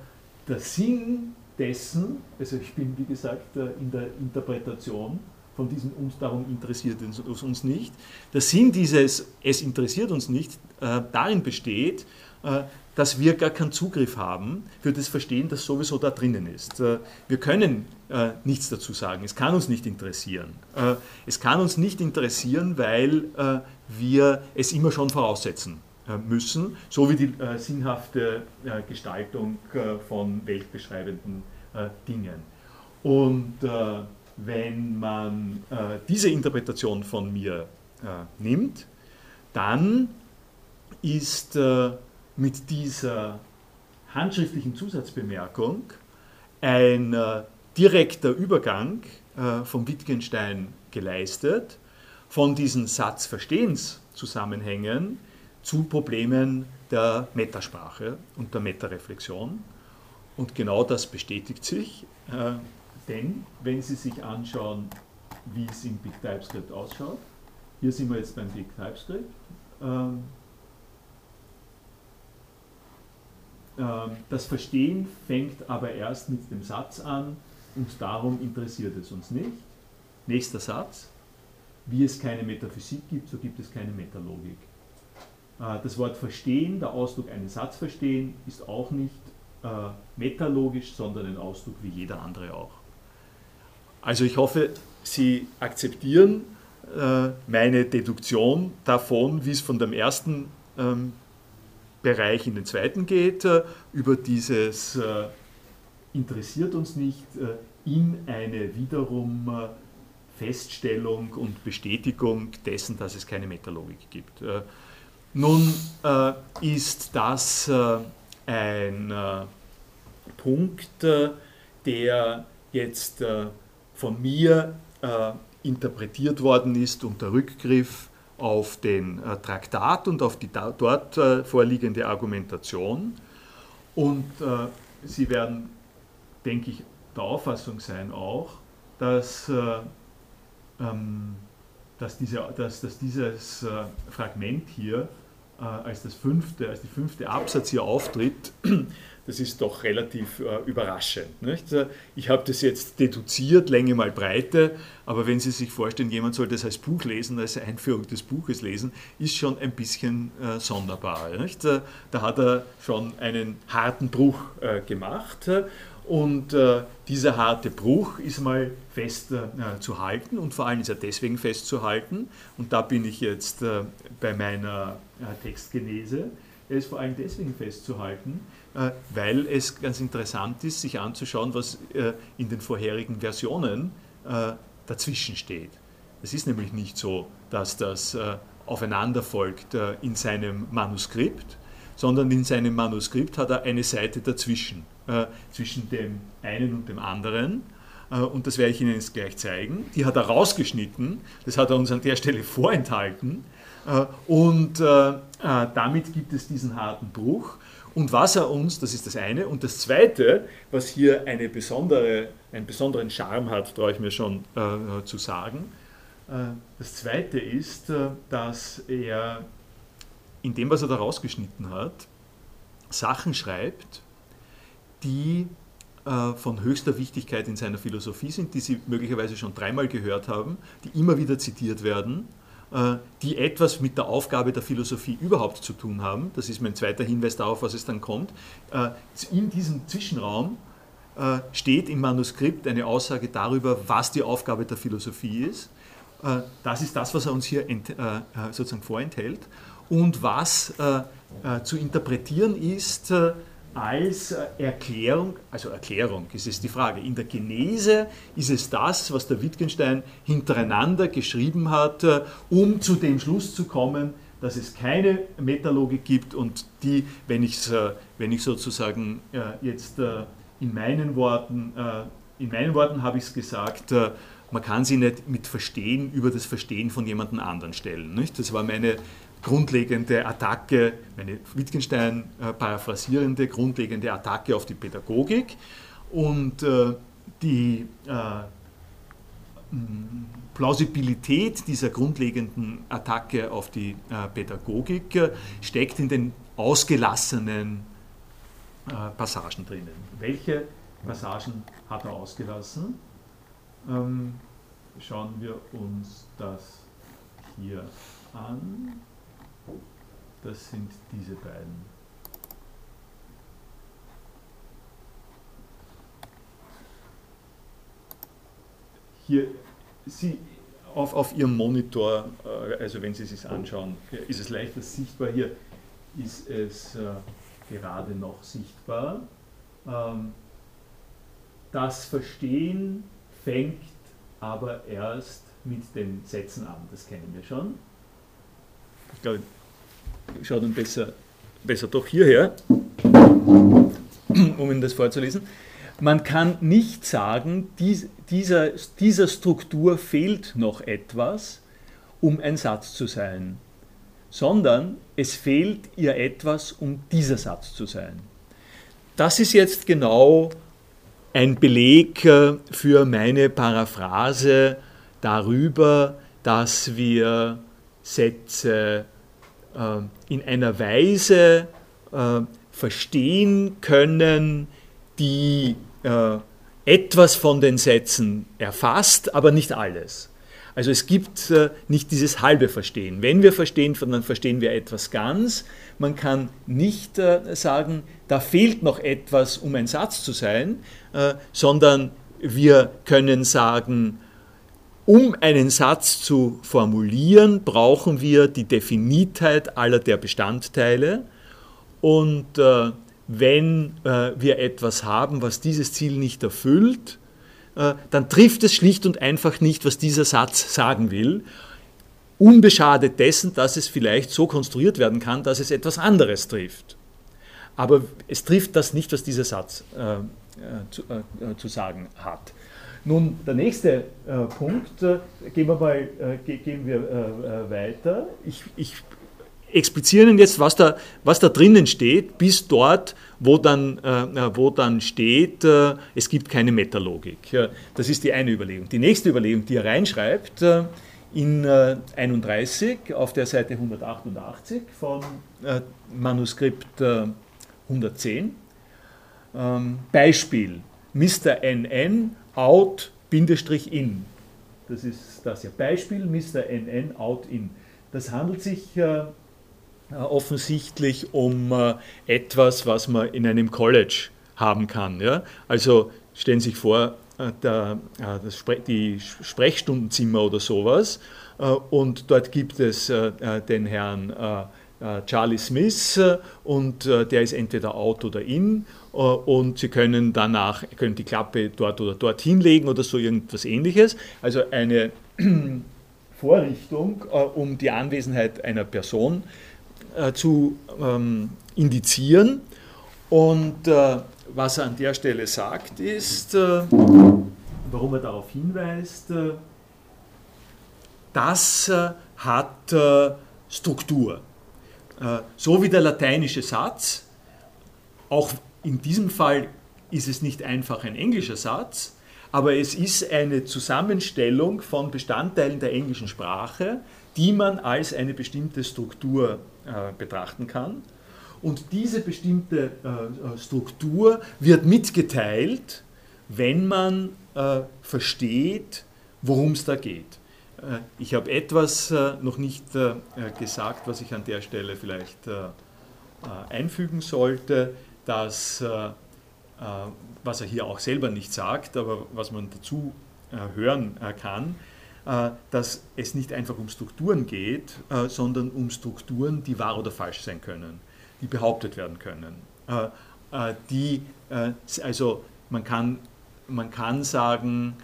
der Sinn dessen, also ich bin wie gesagt äh, in der Interpretation von diesem uns darum interessiert es uns nicht, der Sinn dieses es interessiert uns nicht äh, darin besteht, äh, dass wir gar keinen Zugriff haben für das Verstehen, das sowieso da drinnen ist. Äh, wir können äh, nichts dazu sagen. Es kann uns nicht interessieren. Äh, es kann uns nicht interessieren, weil äh, wir es immer schon voraussetzen äh, müssen, so wie die äh, sinnhafte Gestaltung von weltbeschreibenden Dingen. Und wenn man diese Interpretation von mir nimmt, dann ist mit dieser handschriftlichen Zusatzbemerkung ein äh, direkter Übergang äh, von Wittgenstein geleistet, von diesen Satzverstehenszusammenhängen zu Problemen der Metasprache und der Metareflexion. Und genau das bestätigt sich, äh, denn wenn Sie sich anschauen, wie es im Big TypeScript ausschaut, hier sind wir jetzt beim Big TypeScript, ähm, Ähm, das Verstehen fängt aber erst mit dem Satz an und darum interessiert es uns nicht. Nächster Satz. Wie es keine Metaphysik gibt, so gibt es keine Metalogik. Äh, das Wort verstehen, der Ausdruck einen Satz verstehen, ist auch nicht äh, metalogisch, sondern ein Ausdruck wie jeder andere auch. Also ich hoffe, Sie akzeptieren äh, meine Deduktion davon, wie es von dem ersten ähm, Bereich in den zweiten geht, äh, über dieses äh, interessiert uns nicht äh, in eine wiederum Feststellung und Bestätigung dessen, dass es keine Metalogik gibt. Nun ist das ein Punkt, der jetzt von mir interpretiert worden ist unter Rückgriff auf den äh, Traktat und auf die dort äh, vorliegende Argumentation. Und äh, Sie werden, denke ich, der Auffassung sein auch, dass, ähm, dass, diese, dass, dass dieses Fragment hier als, das fünfte, als die fünfte Absatz hier auftritt, das ist doch relativ äh, überraschend. Nicht? Äh, ich habe das jetzt deduziert, Länge mal Breite, aber wenn Sie sich vorstellen, jemand soll das als Buch lesen, als Einführung des Buches lesen, ist schon ein bisschen äh, sonderbar. Nicht? Äh, da hat er schon einen harten Bruch äh, gemacht und äh, dieser harte Bruch ist mal festzuhalten und vor allem ist er deswegen festzuhalten und da bin ich jetzt bei meiner Textgenese, er ist vor allem deswegen festzuhalten, äh, weil es ganz interessant ist, sich anzuschauen, was äh, in den vorherigen Versionen äh, dazwischen steht. Es ist nämlich nicht so, dass das aufeinander folgt in seinem Manuskript, sondern in seinem Manuskript hat er eine Seite dazwischen, zwischen dem einen und dem anderen. Und das werde ich Ihnen jetzt gleich zeigen. Die hat er rausgeschnitten, das hat er uns an der Stelle vorenthalten. Und damit gibt es diesen harten Bruch. Und was er uns, das ist das eine. Und das zweite, was hier eine besondere, einen besonderen Charme hat, traue ich mir schon äh, zu sagen. Äh, das zweite ist, äh, dass er in dem, was er da rausgeschnitten hat, Sachen schreibt, die äh, von höchster Wichtigkeit in seiner Philosophie sind, die Sie möglicherweise schon dreimal gehört haben, die immer wieder zitiert werden äh, die etwas mit der Aufgabe der Philosophie überhaupt zu tun haben. Das ist mein zweiter Hinweis darauf, was es dann kommt. Äh, in diesem Zwischenraum äh, steht im Manuskript eine Aussage darüber, was die Aufgabe der Philosophie ist. Das ist das, was er uns hier sozusagen vorenthält. Und was zu interpretieren ist, als Erklärung, also Erklärung ist es die Frage, in der Genese ist es das, was der Wittgenstein hintereinander geschrieben hat, äh, um zu dem Schluss zu kommen, dass es keine Metalogik gibt und die, wenn, äh, wenn ich sozusagen äh, jetzt in meinen Worten, in meinen Worten habe ich es gesagt, man kann sie nicht mit Verstehen über das Verstehen von jemandem anderen stellen. Nicht? Das war meine grundlegende Attacke, meine Wittgenstein paraphrasierende, grundlegende Attacke auf die Pädagogik. Und äh, die äh, Plausibilität dieser grundlegenden Attacke auf die äh, Pädagogik steckt in den ausgelassenen Passagen drinnen. Welche Passagen hat er ausgelassen? Ähm, schauen wir uns das hier an. Das sind diese beiden. Hier, Sie, auf, auf Ihrem Monitor, äh, also wenn Sie es sich anschauen, ist es leichter sichtbar. Hier ist es äh, gerade noch sichtbar. Ähm, das Verstehen fängt aber erst mit den Sätzen an, das kennen wir schon. Ich glaube, ich schaue dann besser, besser doch hierher, um Ihnen das vorzulesen. Man kann nicht sagen, dies, dieser, dieser Struktur fehlt noch etwas, um ein Satz zu sein, sondern es fehlt ihr etwas, um dieser Satz zu sein. Das ist jetzt genau ein Beleg äh, für meine Paraphrase darüber, dass wir Sätze in einer Weise äh, verstehen können, die etwas von den Sätzen erfasst, aber nicht alles. Also es gibt äh, nicht dieses halbe Verstehen. Wenn wir verstehen, dann verstehen wir etwas ganz. Man kann nicht äh, sagen, da fehlt noch etwas, um ein Satz zu sein, äh, sondern wir können sagen, um einen Satz zu formulieren, brauchen wir die Definitheit aller der Bestandteile. Und äh, wenn äh, wir etwas haben, was dieses Ziel nicht erfüllt, äh, dann trifft es schlicht und einfach nicht, was dieser Satz sagen will, unbeschadet dessen, dass es vielleicht so konstruiert werden kann, dass es etwas anderes trifft. Aber es trifft das nicht, was dieser Satz äh, äh zu, äh, zu, sagen hat. Nun, der nächste äh, Punkt, äh, gehen wir, mal, gehen wir weiter. Ich, ich explizieren jetzt, was da, was da drinnen steht, bis dort, wo dann, äh, wo dann steht, äh, es gibt keine Metalogik. Ja, das ist die eine Überlegung. Die nächste Überlegung, die er reinschreibt, äh, in 31 äh, auf der Seite 188 von äh, Manuskript 110. Äh, ähm, Beispiel, Mr. NN out in. Das ist das hier. Beispiel, Mr. NN out in. Das handelt sich äh, offensichtlich um äh, etwas, was man in einem College haben kann. Ja? Also stellen Sie sich vor, äh, der, das Spre die Sprechstundenzimmer oder sowas und dort gibt es den Herrn Charlie Smith und der ist entweder out oder in und Sie können danach können die Klappe dort oder dort hinlegen oder so irgendwas ähnliches. Also eine Vorrichtung, um die Anwesenheit einer Person äh, zu ähm, indizieren. Und äh, was er an der Stelle sagt, ist, äh, warum er darauf hinweist, äh, das äh, hat äh, Struktur. so wie der lateinische Satz, auch in diesem Fall ist es nicht einfach ein englischer Satz, aber es ist eine Zusammenstellung von Bestandteilen der englischen Sprache, die man als eine bestimmte Struktur äh, betrachten kann. Und diese bestimmte äh, äh, Struktur wird mitgeteilt, wenn man äh, versteht, worum es da geht. Äh, ich habe etwas äh, noch nicht gesagt, was ich an der Stelle vielleicht einfügen sollte, dass, was er hier auch selber nicht sagt, aber was man dazu hören kann, äh, dass es nicht einfach um Strukturen geht, äh, sondern um Strukturen, die wahr oder falsch sein können, die behauptet werden können. Äh, die, also man kann, man kann sagen,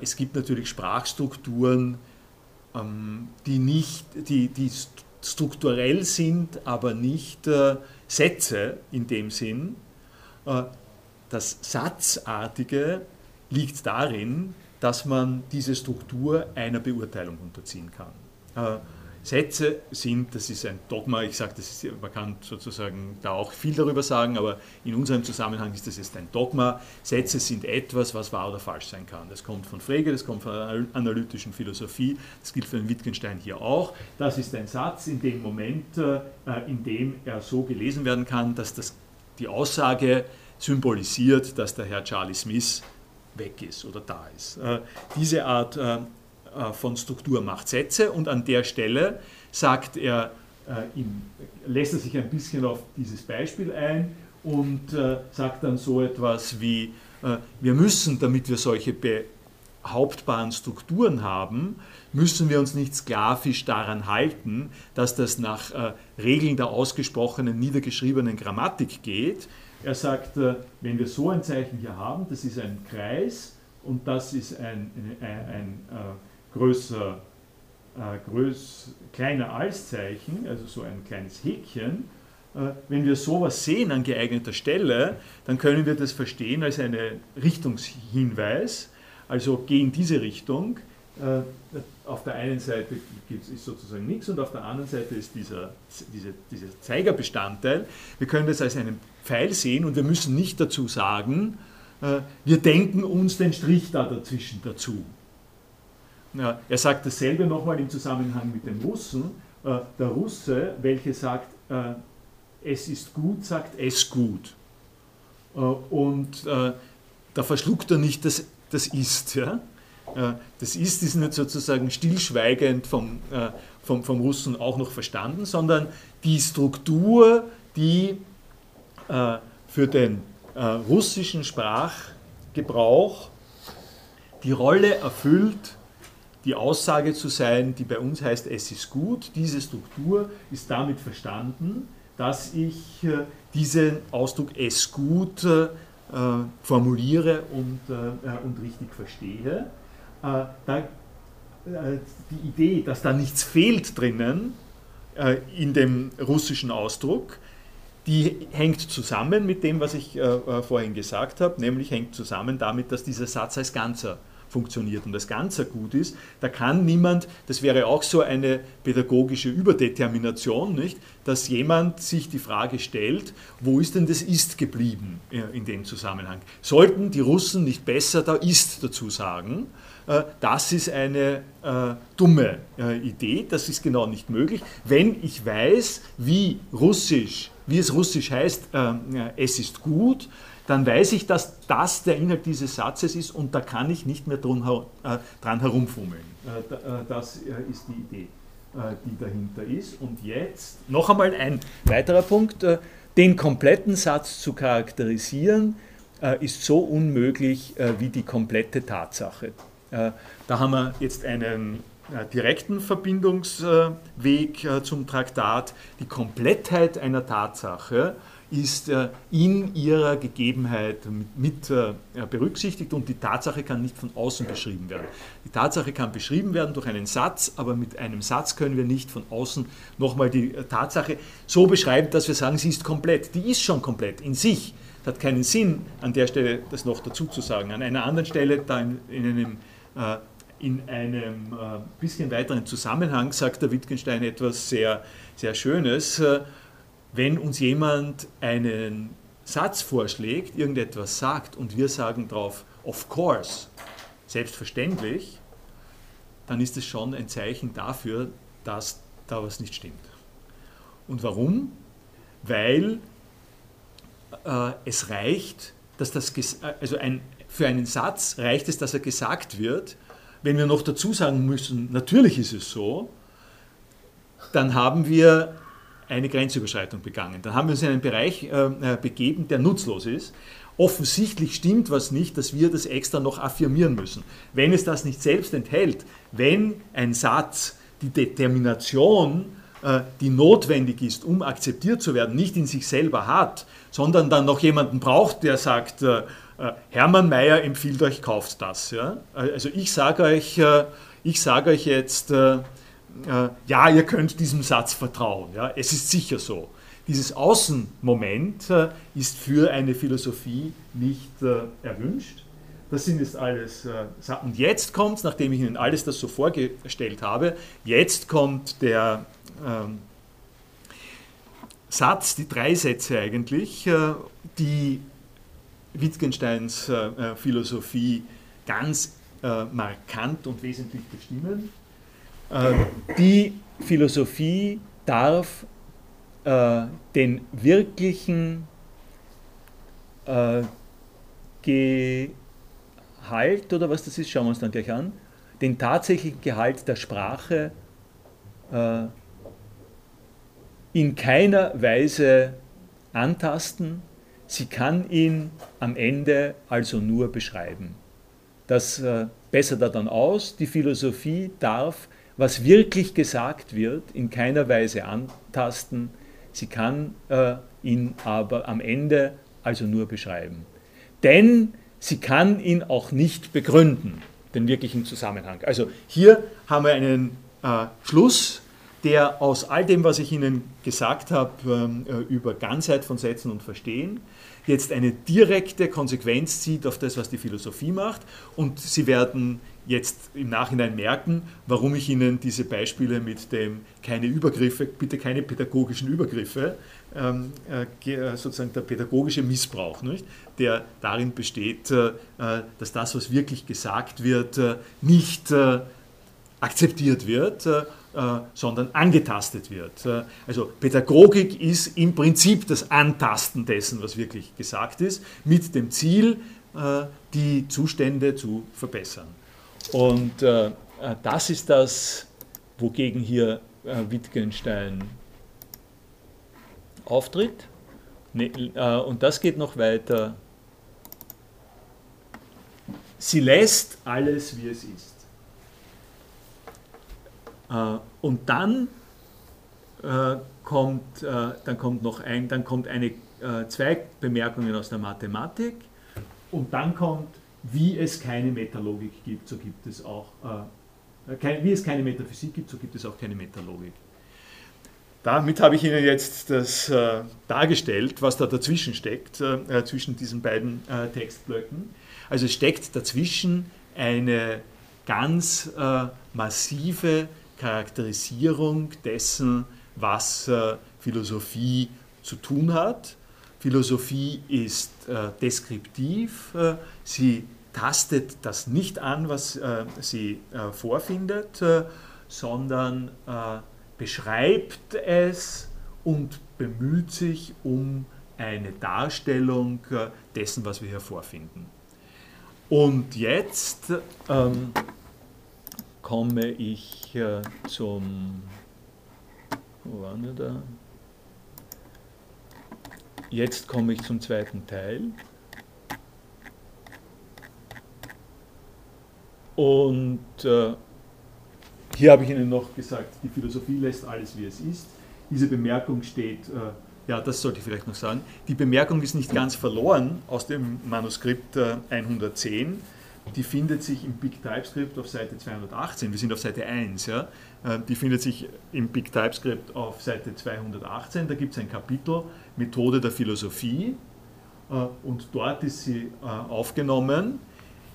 es gibt natürlich Sprachstrukturen, ähm, die, nicht, die, die strukturell sind, aber nicht Sätze in dem Sinn. Das Satzartige liegt darin, dass man diese Struktur einer Beurteilung unterziehen kann. Sätze sind, das ist ein Dogma, ich sage, man kann sozusagen da auch viel darüber sagen, aber in unserem Zusammenhang ist das jetzt ein Dogma. Sätze sind etwas, was wahr oder falsch sein kann. Das kommt von Frege, das kommt von der analytischen Philosophie, das gilt für den Wittgenstein hier auch. Das ist ein Satz in dem Moment, äh, in dem er so gelesen werden kann, dass das, die Aussage symbolisiert, dass der Herr Charlie Smith weg ist oder da ist. Äh, diese Art äh, äh, von Struktur macht Sätze und an der Stelle sagt er, äh, lässt er sich ein bisschen auf dieses Beispiel ein und äh, sagt dann so etwas wie, wir müssen, damit wir solche behauptbaren Strukturen haben, müssen wir uns nicht sklavisch daran halten, dass das nach Regeln der ausgesprochenen, niedergeschriebenen Grammatik geht. Er sagt, wenn wir so ein Zeichen hier haben, das ist ein Kreis und das ist ein, ein, ein, ein größer, äh, größ, kleiner Alszeichen, also so ein kleines Häkchen, äh, wenn wir sowas sehen an geeigneter Stelle, dann können wir das verstehen als einen Richtungshinweis, also geh in diese Richtung. Äh, auf der einen Seite ist sozusagen nichts und auf der anderen Seite ist dieser, dieser, dieser Zeigerbestandteil. Wir können das als einen Pfeil sehen und wir müssen nicht dazu sagen, äh, wir denken uns den Strich da dazwischen dazu. Ja, er sagt dasselbe nochmal im Zusammenhang mit den Russen. Äh, der Russe, welcher sagt, äh, es ist gut, sagt es gut. Äh, und da verschluckt er nicht das, das Ist. Ja? Das Ist ist nicht sozusagen stillschweigend vom, vom, vom Russen auch noch verstanden, sondern die Struktur, die für den russischen Sprachgebrauch die Rolle erfüllt, die Aussage zu sein, die bei uns heißt, es ist gut. Diese Struktur ist damit verstanden, dass ich äh, diesen Ausdruck es gut äh, formuliere und, äh, und richtig verstehe. Die Idee, dass da nichts fehlt drinnen in dem russischen Ausdruck, die hängt zusammen mit dem, was ich vorhin gesagt habe, nämlich hängt zusammen damit, dass dieser Satz als Ganzer funktioniert und das Ganze gut ist, da kann niemand, das wäre auch so eine pädagogische Überdetermination, nicht, dass jemand sich die Frage stellt, wo ist denn das Ist geblieben in dem Zusammenhang? Sollten die Russen nicht besser da Ist dazu sagen? Äh, das ist eine äh, dumme äh, Idee, das ist genau nicht möglich. Wenn ich weiß, wie Russisch, wie es Russisch heißt, äh, es ist gut, dann weiß ich, dass das der Inhalt dieses Satzes ist und da kann ich nicht mehr dran, äh, dran herumfummeln. Äh, äh, das äh, ist die Idee, äh, die dahinter ist. Und jetzt noch einmal ein weiterer Punkt. Den kompletten Satz zu charakterisieren, ist so unmöglich wie die komplette Tatsache. da haben wir jetzt einen direkten Verbindungsweg zum Traktat. Die Komplettheit einer Tatsache ist äh, in ihrer Gegebenheit mit äh, berücksichtigt und die Tatsache kann nicht von außen beschrieben werden. Die Tatsache kann beschrieben werden durch einen Satz, aber mit einem Satz können wir nicht von außen nochmal die äh, Tatsache so beschreiben, dass wir sagen, sie ist komplett. Die ist schon komplett in sich. Es hat keinen Sinn, an der Stelle das noch dazu zu sagen. An einer anderen Stelle, da in, in einem in einem bisschen weiteren Zusammenhang sagt der Wittgenstein etwas sehr, sehr Schönes wenn uns jemand einen Satz vorschlägt, irgendetwas sagt und wir sagen darauf, of course, selbstverständlich, dann ist es schon ein Zeichen dafür, dass da was nicht stimmt. Und warum? Weil äh, es reicht, dass das, also ein, für einen Satz reicht es, dass er gesagt wird. Wenn wir noch dazu sagen müssen, natürlich ist es so, dann haben wir eine Grenzüberschreitung begangen. Dann haben wir uns in einen Bereich äh, äh, begeben, der nutzlos ist. Offensichtlich stimmt was nicht, dass wir das extra noch affirmieren müssen. Wenn es das nicht selbst enthält, wenn ein Satz die Determination, äh, die notwendig ist, um akzeptiert zu werden, nicht in sich selber hat, sondern dann noch jemanden braucht, der sagt, äh, äh Hermann Mayer empfiehlt euch, kauft das. Ja? Also ich sage euch, äh, ich sage euch jetzt, äh, ja, ihr könnt diesem Satz vertrauen. Ja, es ist sicher so. Dieses Außenmoment äh, ist für eine Philosophie nicht äh, erwünscht. das sind jetzt alles äh. Und jetzt kommt, nachdem ich Ihnen alles das so vorgestellt habe, jetzt kommt der ähm, Satz, die drei Sätze eigentlich, äh, die Wittgensteins äh, äh Philosophie ganz äh, markant und wesentlich bestimmen. Äh, die Philosophie darf äh, den wirklichen Gehalt oder was das ist, schauen wir uns dann gleich an, den tatsächlichen Gehalt der Sprache äh, in keiner Weise antasten. Sie kann ihn am Ende also nur beschreiben. Das äh, bessert er dann aus. Die Philosophie darf, was wirklich gesagt wird, in keiner Weise antasten. Sie kann äh, ihn aber am Ende also nur beschreiben. Denn sie kann ihn auch nicht begründen, den wirklichen Zusammenhang. Also hier haben wir einen äh, Schluss, der aus all dem, was ich Ihnen gesagt habe ähm, äh, über Ganzheit von Sätzen und Verstehen, jetzt eine direkte Konsequenz zieht auf das, was die Philosophie macht. Und Sie werden jetzt im Nachhinein merken, warum ich Ihnen diese Beispiele mit dem keine Übergriffe, bitte keine pädagogischen Übergriffe, ähm, äh, äh, sozusagen der pädagogische Missbrauch, nicht? der darin besteht, äh, dass das, was wirklich gesagt wird, nicht akzeptiert wird, sondern angetastet wird. Also Pädagogik ist im Prinzip das Antasten dessen, was wirklich gesagt ist, mit dem Ziel, die Zustände zu verbessern. Und das ist das, wogegen hier Wittgenstein auftritt. Ne, äh, und das geht noch weiter. Sie lässt alles, wie es ist. Äh, und dann äh, kommt, dann kommt noch ein, dann kommt eine, zwei Bemerkungen aus der Mathematik und dann kommt, wie es keine Metalogik gibt, so gibt es auch, wie es keine Metaphysik gibt, so gibt es auch keine Metalogik. Damit habe ich Ihnen jetzt das äh, dargestellt, was da dazwischen steckt, äh, äh, zwischen diesen beiden äh, Textblöcken. Also es steckt dazwischen eine ganz äh, massive Charakterisierung dessen, was äh, Philosophie zu tun hat. Philosophie ist deskriptiv, sie tastet das nicht an, was sie vorfindet, sondern beschreibt es und bemüht sich um eine Darstellung äh, dessen, was wir hier vorfinden. Und jetzt ähm, komme ich äh, zum. Wo waren wir da? Jetzt komme ich zum zweiten Teil. Und äh, hier habe ich Ihnen noch gesagt, die Philosophie lässt alles, wie es ist. Diese Bemerkung steht, äh, ja, das sollte ich vielleicht noch sagen, die Bemerkung ist nicht ganz verloren aus dem Manuskript äh, 110. Die findet sich im Big TypeScript auf Seite 218. Wir sind auf Seite 1. Ja? Äh, die findet sich im Big TypeScript auf Seite 218. Da gibt es ein Kapitel Methode der Philosophie äh, und dort ist sie äh, aufgenommen.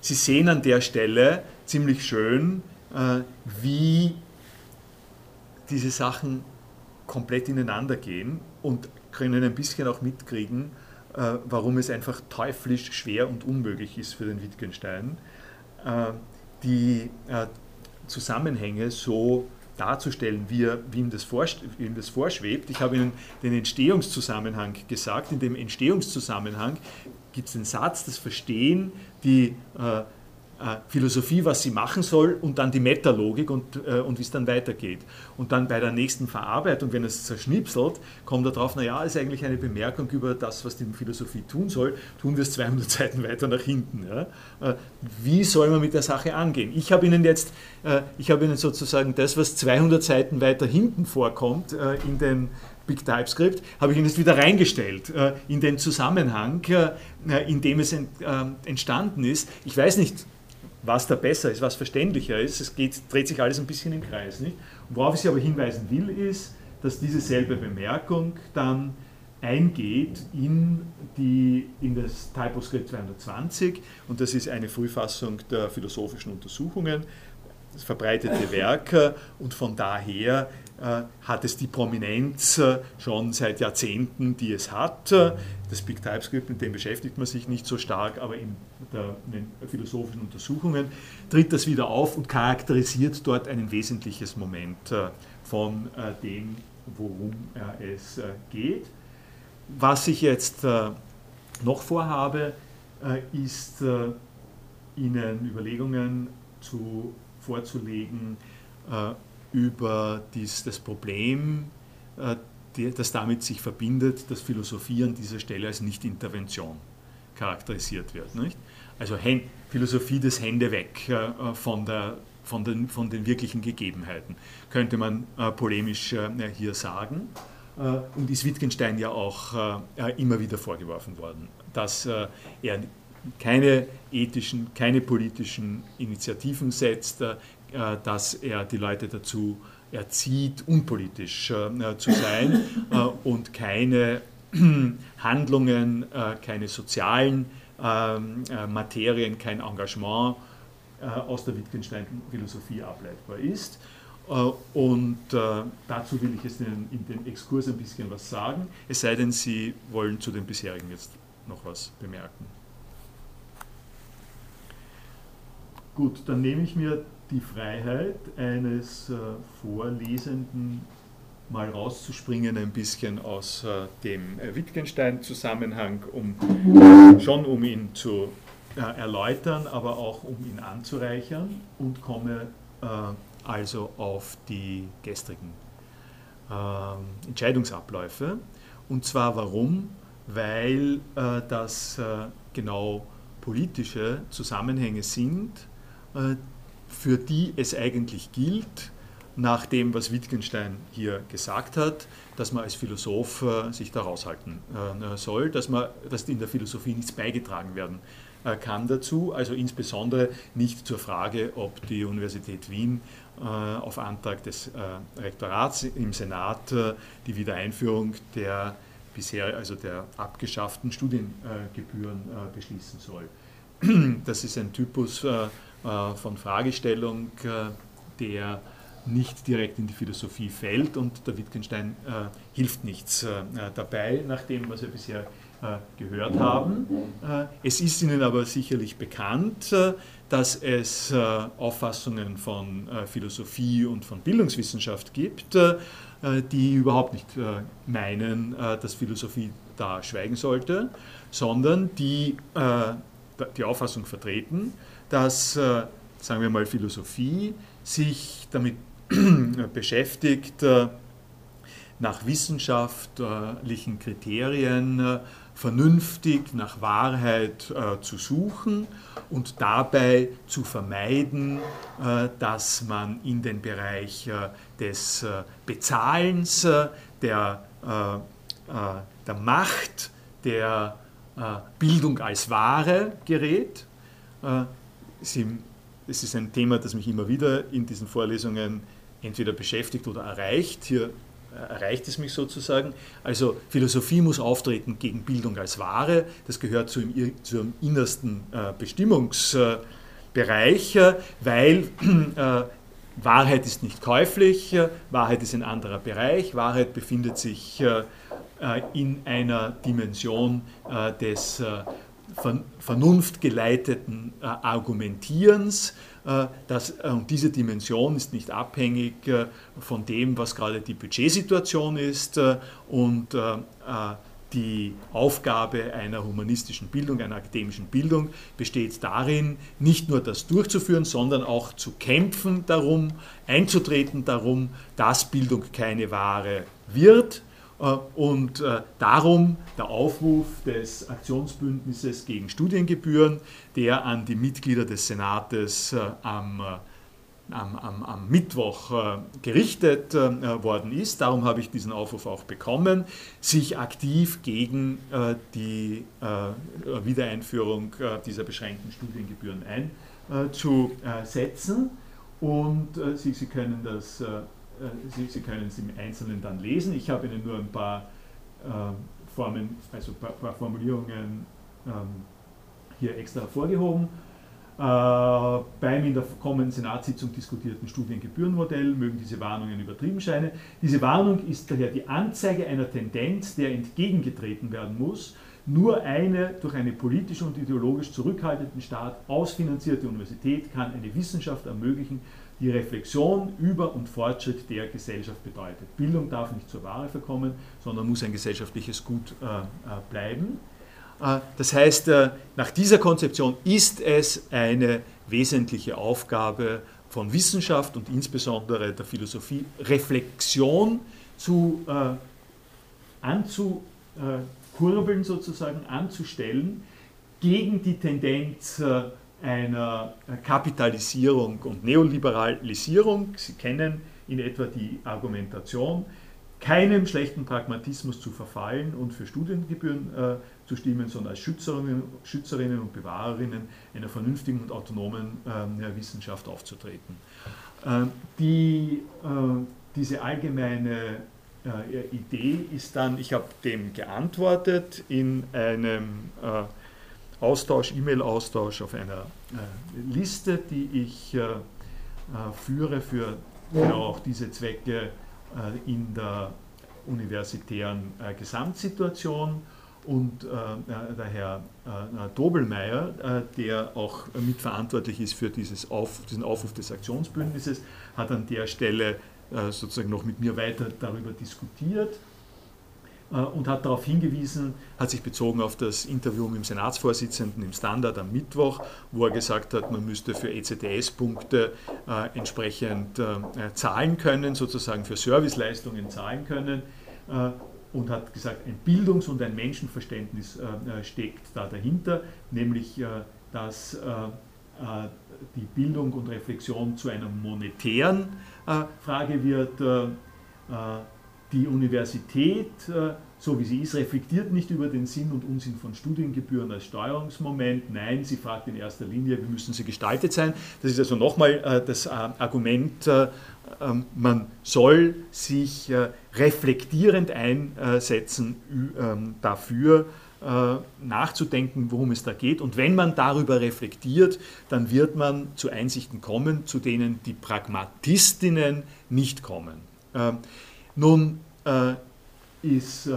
Sie sehen an der Stelle ziemlich schön, äh, wie diese Sachen komplett ineinander gehen und können ein bisschen auch mitkriegen, äh, warum es einfach teuflisch schwer und unmöglich ist für den Wittgenstein, äh, die Zusammenhänge so darzustellen, wie, er, wie, ihm das wie ihm das vorschwebt. Ich habe Ihnen den Entstehungszusammenhang gesagt. In dem Entstehungszusammenhang gibt es den Satz, das Verstehen, die äh, Philosophie, was sie machen soll und dann die Metalogik und, äh, und wie es dann weitergeht. Und dann bei der nächsten Verarbeitung, wenn es zerschnipselt, kommt er drauf, naja, ist eigentlich eine Bemerkung über das, was die Philosophie tun soll, tun wir es 200 Seiten weiter nach hinten. Ja? Äh, wie soll man mit der Sache angehen? Ich habe Ihnen jetzt, äh, ich habe Ihnen sozusagen das, was 200 Seiten weiter hinten vorkommt, äh, in den Big TypeScript, habe ich Ihnen jetzt wieder reingestellt äh, in den Zusammenhang, in dem es entstanden ist. Ich weiß nicht, was da besser ist, was verständlicher ist. Es geht, dreht sich alles ein bisschen im Kreis. Nicht? Worauf ich Sie aber hinweisen will, ist, dass diese selbe Bemerkung dann eingeht in, die, in das Typoscript 220 und das ist eine Frühfassung der philosophischen Untersuchungen, das verbreitete Werk und von daher hat es die Prominenz äh, schon seit Jahrzehnten, die es hat. Das Big TypeScript, mit dem beschäftigt man sich nicht so stark, aber in, der, in den philosophischen Untersuchungen tritt das wieder auf und charakterisiert dort ein wesentliches Moment äh, von dem, worum es geht. Was ich jetzt noch vorhabe, ist Ihnen Überlegungen zu, vorzulegen, über dies, das Problem, äh, das damit sich verbindet, dass Philosophie an dieser Stelle als Nicht-Intervention charakterisiert wird. Nicht? Also Philosophie des Hände weg äh, von, der, von, den, von den wirklichen Gegebenheiten, könnte man äh, polemisch hier sagen. Und ist Wittgenstein ja auch immer wieder vorgeworfen worden, dass er keine ethischen, keine politischen Initiativen setzt, dass er die Leute dazu erzieht, unpolitisch äh, zu sein äh, und keine Handlungen, keine sozialen ähm, Materien, kein Engagement aus der Wittgenstein-Philosophie ableitbar ist. Und dazu will ich jetzt in, in den Exkurs ein bisschen was sagen, es sei denn, Sie wollen zu den bisherigen jetzt noch was bemerken. Gut, dann nehme ich mir die Freiheit eines äh, Vorlesenden mal rauszuspringen ein bisschen aus äh, dem äh, Wittgenstein-Zusammenhang, um, schon um ihn zu erläutern, aber auch um ihn anzureichern und komme also auf die gestrigen Entscheidungsabläufe. Und zwar warum? Weil das genau politische Zusammenhänge sind, für die es eigentlich gilt, nach dem, was Wittgenstein hier gesagt hat, dass man als Philosoph äh, sich da raushalten äh, soll, dass, man, dass in der Philosophie nichts beigetragen werden äh, kann dazu, also insbesondere nicht zur Frage, ob die Universität Wien auf Antrag des Rektorats im Senat die Wiedereinführung der bisher, also der abgeschafften Studiengebühren beschließen soll. Das ist ein Typus äh, von Fragestellung, äh, der nicht direkt in die Philosophie fällt und der Wittgenstein äh, hilft nichts äh, dabei, nach dem, was wir bisher äh, gehört haben. Äh, es ist Ihnen aber sicherlich bekannt, dass es Auffassungen von Philosophie und von Bildungswissenschaft gibt, die überhaupt nicht meinen, dass Philosophie da schweigen sollte, sondern die die Auffassung vertreten, dass, äh, sagen wir mal, Philosophie sich damit beschäftigt, äh, nach wissenschaftlichen Kriterien äh, vernünftig nach Wahrheit zu suchen und dabei zu vermeiden, dass man in den Bereich des Bezahlens, der, der Macht, der Bildung als Ware gerät. Sie, es ist ein Thema, das mich immer wieder in diesen Vorlesungen entweder beschäftigt oder erreicht. Hier äh, erreicht es mich sozusagen. Also Philosophie muss auftreten gegen Bildung als Ware. Das gehört zu zum innersten äh, Bestimmungsbereich, äh, weil Wahrheit ist nicht käuflich, Wahrheit ist ein anderer Bereich, Wahrheit befindet sich in einer Dimension des vernunftgeleiteten äh, Argumentierens. Äh, das, äh, und diese Dimension ist nicht abhängig von dem, was gerade die Budgetsituation ist und die Aufgabe einer humanistischen Bildung, einer akademischen Bildung besteht darin, nicht nur das durchzuführen, sondern auch zu kämpfen darum, einzutreten darum, dass Bildung keine Ware wird, äh, und äh, darum der Aufruf des Aktionsbündnisses gegen Studiengebühren, der an die Mitglieder des Senates äh, am, am, am, am Mittwoch gerichtet worden ist. Darum habe ich diesen Aufruf auch bekommen, sich aktiv gegen die Wiedereinführung dieser beschränkten Studiengebühren einzusetzen. Und Sie, Sie können das äh, Sie, Sie, können es im Einzelnen dann lesen. Ich habe Ihnen nur ein paar äh, Formen, also ein paar Formulierungen ähm, hier extra hervorgehoben. Äh, beim in der kommenden Senatssitzung diskutierten Studiengebührenmodell mögen diese Warnungen übertrieben scheinen. Diese Warnung ist daher die Anzeige einer Tendenz, der entgegengetreten werden muss. Nur eine durch einen politisch und ideologisch zurückhaltenden Staat ausfinanzierte Universität kann eine Wissenschaft ermöglichen, die Reflexion über und Fortschritt der Gesellschaft bedeutet. Bildung darf nicht zur Ware verkommen, sondern muss ein gesellschaftliches Gut äh, äh, bleiben. Äh, das heißt, äh, nach dieser Konzeption ist es eine wesentliche Aufgabe von Wissenschaft und insbesondere der Philosophie, Reflexion zu, äh, anzukurbeln, sozusagen anzustellen gegen die Tendenz äh, einer Kapitalisierung und Neoliberalisierung. Sie kennen in etwa die Argumentation, keinem schlechten Pragmatismus zu verfallen und für Studiengebühren äh, zu stimmen, sondern als Schützerinnen, Schützerinnen, und Bewahrerinnen einer vernünftigen und autonomen äh, Wissenschaft aufzutreten. Äh, die, diese allgemeine äh, Idee ist dann, ich habe dem geantwortet in einem äh, Austausch, E-Mail-Austausch auf einer äh, Liste, die ich führe für genau auch diese Zwecke in der universitären Gesamtsituation. Und äh, der Herr äh, Dobelmeier, äh, der auch mitverantwortlich ist für dieses Auf, diesen Aufruf des Aktionsbündnisses, hat an der Stelle äh, sozusagen noch mit mir weiter darüber diskutiert äh, und hat darauf hingewiesen, hat sich bezogen auf das Interview mit dem Senatsvorsitzenden im Standard am Mittwoch, wo er gesagt hat, man müsste für ECTS-Punkte äh, entsprechend zahlen können, sozusagen für Serviceleistungen zahlen können und hat gesagt, ein Bildungs- und ein Menschenverständnis äh, äh, steckt da dahinter, nämlich äh, dass die Bildung und Reflexion zu einer monetären Frage wird. Die Universität, so wie sie ist, reflektiert nicht über den Sinn und Unsinn von Studiengebühren als Steuerungsmoment. Nein, sie fragt in erster Linie, wie müssen sie gestaltet sein. Das ist also nochmal das Argument ähm, man soll sich äh, reflektierend einsetzen ähm, dafür, äh, nachzudenken, worum es da geht. Und wenn man darüber reflektiert, dann wird man zu Einsichten kommen, zu denen die Pragmatistinnen nicht kommen. Ähm, nun äh, ist,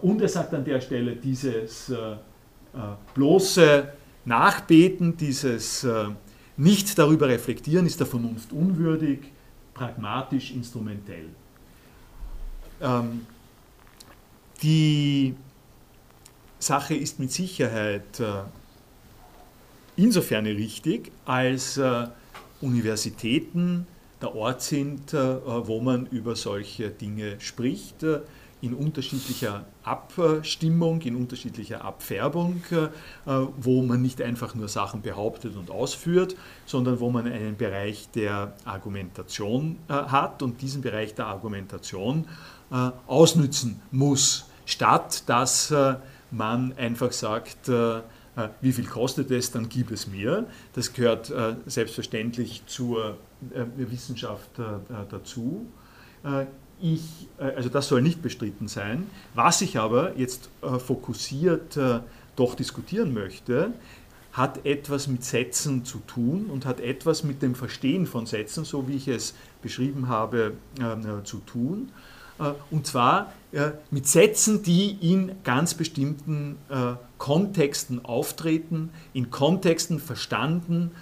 und er sagt an der Stelle, dieses bloße Nachbeten, dieses nicht darüber reflektieren ist der Vernunft unwürdig pragmatisch instrumentell. Ähm, die Sache ist mit Sicherheit äh, insofern richtig, als äh, Universitäten der Ort sind, äh, wo man über solche Dinge spricht. In unterschiedlicher Abstimmung, in unterschiedlicher Abfärbung, wo man nicht einfach nur Sachen behauptet und ausführt, sondern wo man einen Bereich der Argumentation hat und diesen Bereich der Argumentation ausnützen muss, statt dass man einfach sagt, wie viel kostet es, dann gib es mir. Das gehört selbstverständlich zur Wissenschaft dazu ich, äh, also das soll nicht bestritten sein. Was ich aber jetzt äh, fokussiert äh, doch diskutieren möchte, hat etwas mit Sätzen zu tun und hat etwas mit dem Verstehen von Sätzen, so wie ich es beschrieben habe, zu tun. Und zwar mit Sätzen, die in ganz bestimmten Kontexten auftreten, in Kontexten verstanden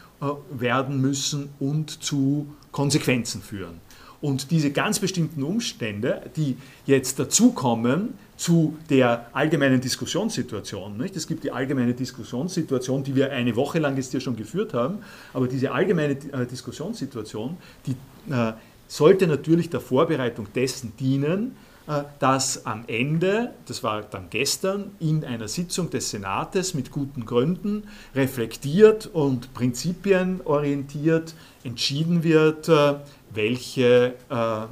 werden müssen und zu Konsequenzen führen. Und diese ganz bestimmten Umstände, die jetzt dazukommen zu der allgemeinen Diskussionssituation, nicht? es gibt die allgemeine Diskussionssituation, die wir eine Woche lang jetzt hier schon geführt haben, aber diese allgemeine äh, Diskussionssituation, die äh, sollte natürlich der Vorbereitung dessen dienen, äh, dass am Ende, das war dann gestern, in einer Sitzung des Senates mit guten Gründen reflektiert und prinzipienorientiert entschieden wird, äh, welche äh,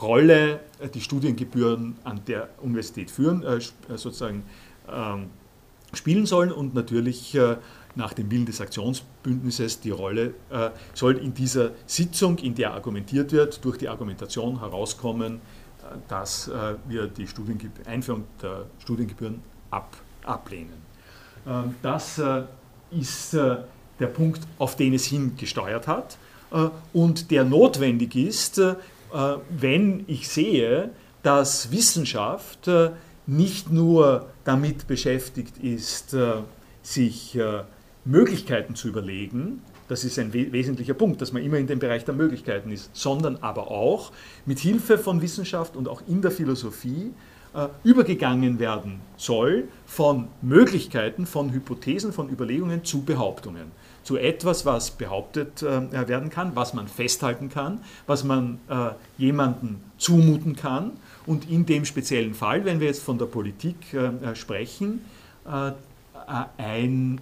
Rolle die Studiengebühren an der Universität führen, sozusagen ähm, spielen sollen und natürlich nach dem Willen des Aktionsbündnisses die Rolle soll in dieser Sitzung, in der argumentiert wird, durch die Argumentation herauskommen, dass wir die Einführung der Studiengebühren ab, ablehnen. Ähm, das ist der Punkt, auf den es hingesteuert hat und der notwendig ist, wenn ich sehe, dass Wissenschaft nicht nur damit beschäftigt ist, sich Möglichkeiten zu überlegen, das ist ein wesentlicher Punkt, dass man immer in dem Bereich der Möglichkeiten ist, sondern aber auch mit Hilfe von Wissenschaft und auch in der Philosophie äh, übergegangen werden soll von Möglichkeiten, von Hypothesen, von Überlegungen zu Behauptungen. Zu etwas, was behauptet äh, werden kann, was man festhalten kann, was man äh, jemandem zumuten kann. Und in dem speziellen Fall, wenn wir jetzt von der Politik äh, sprechen, äh, ein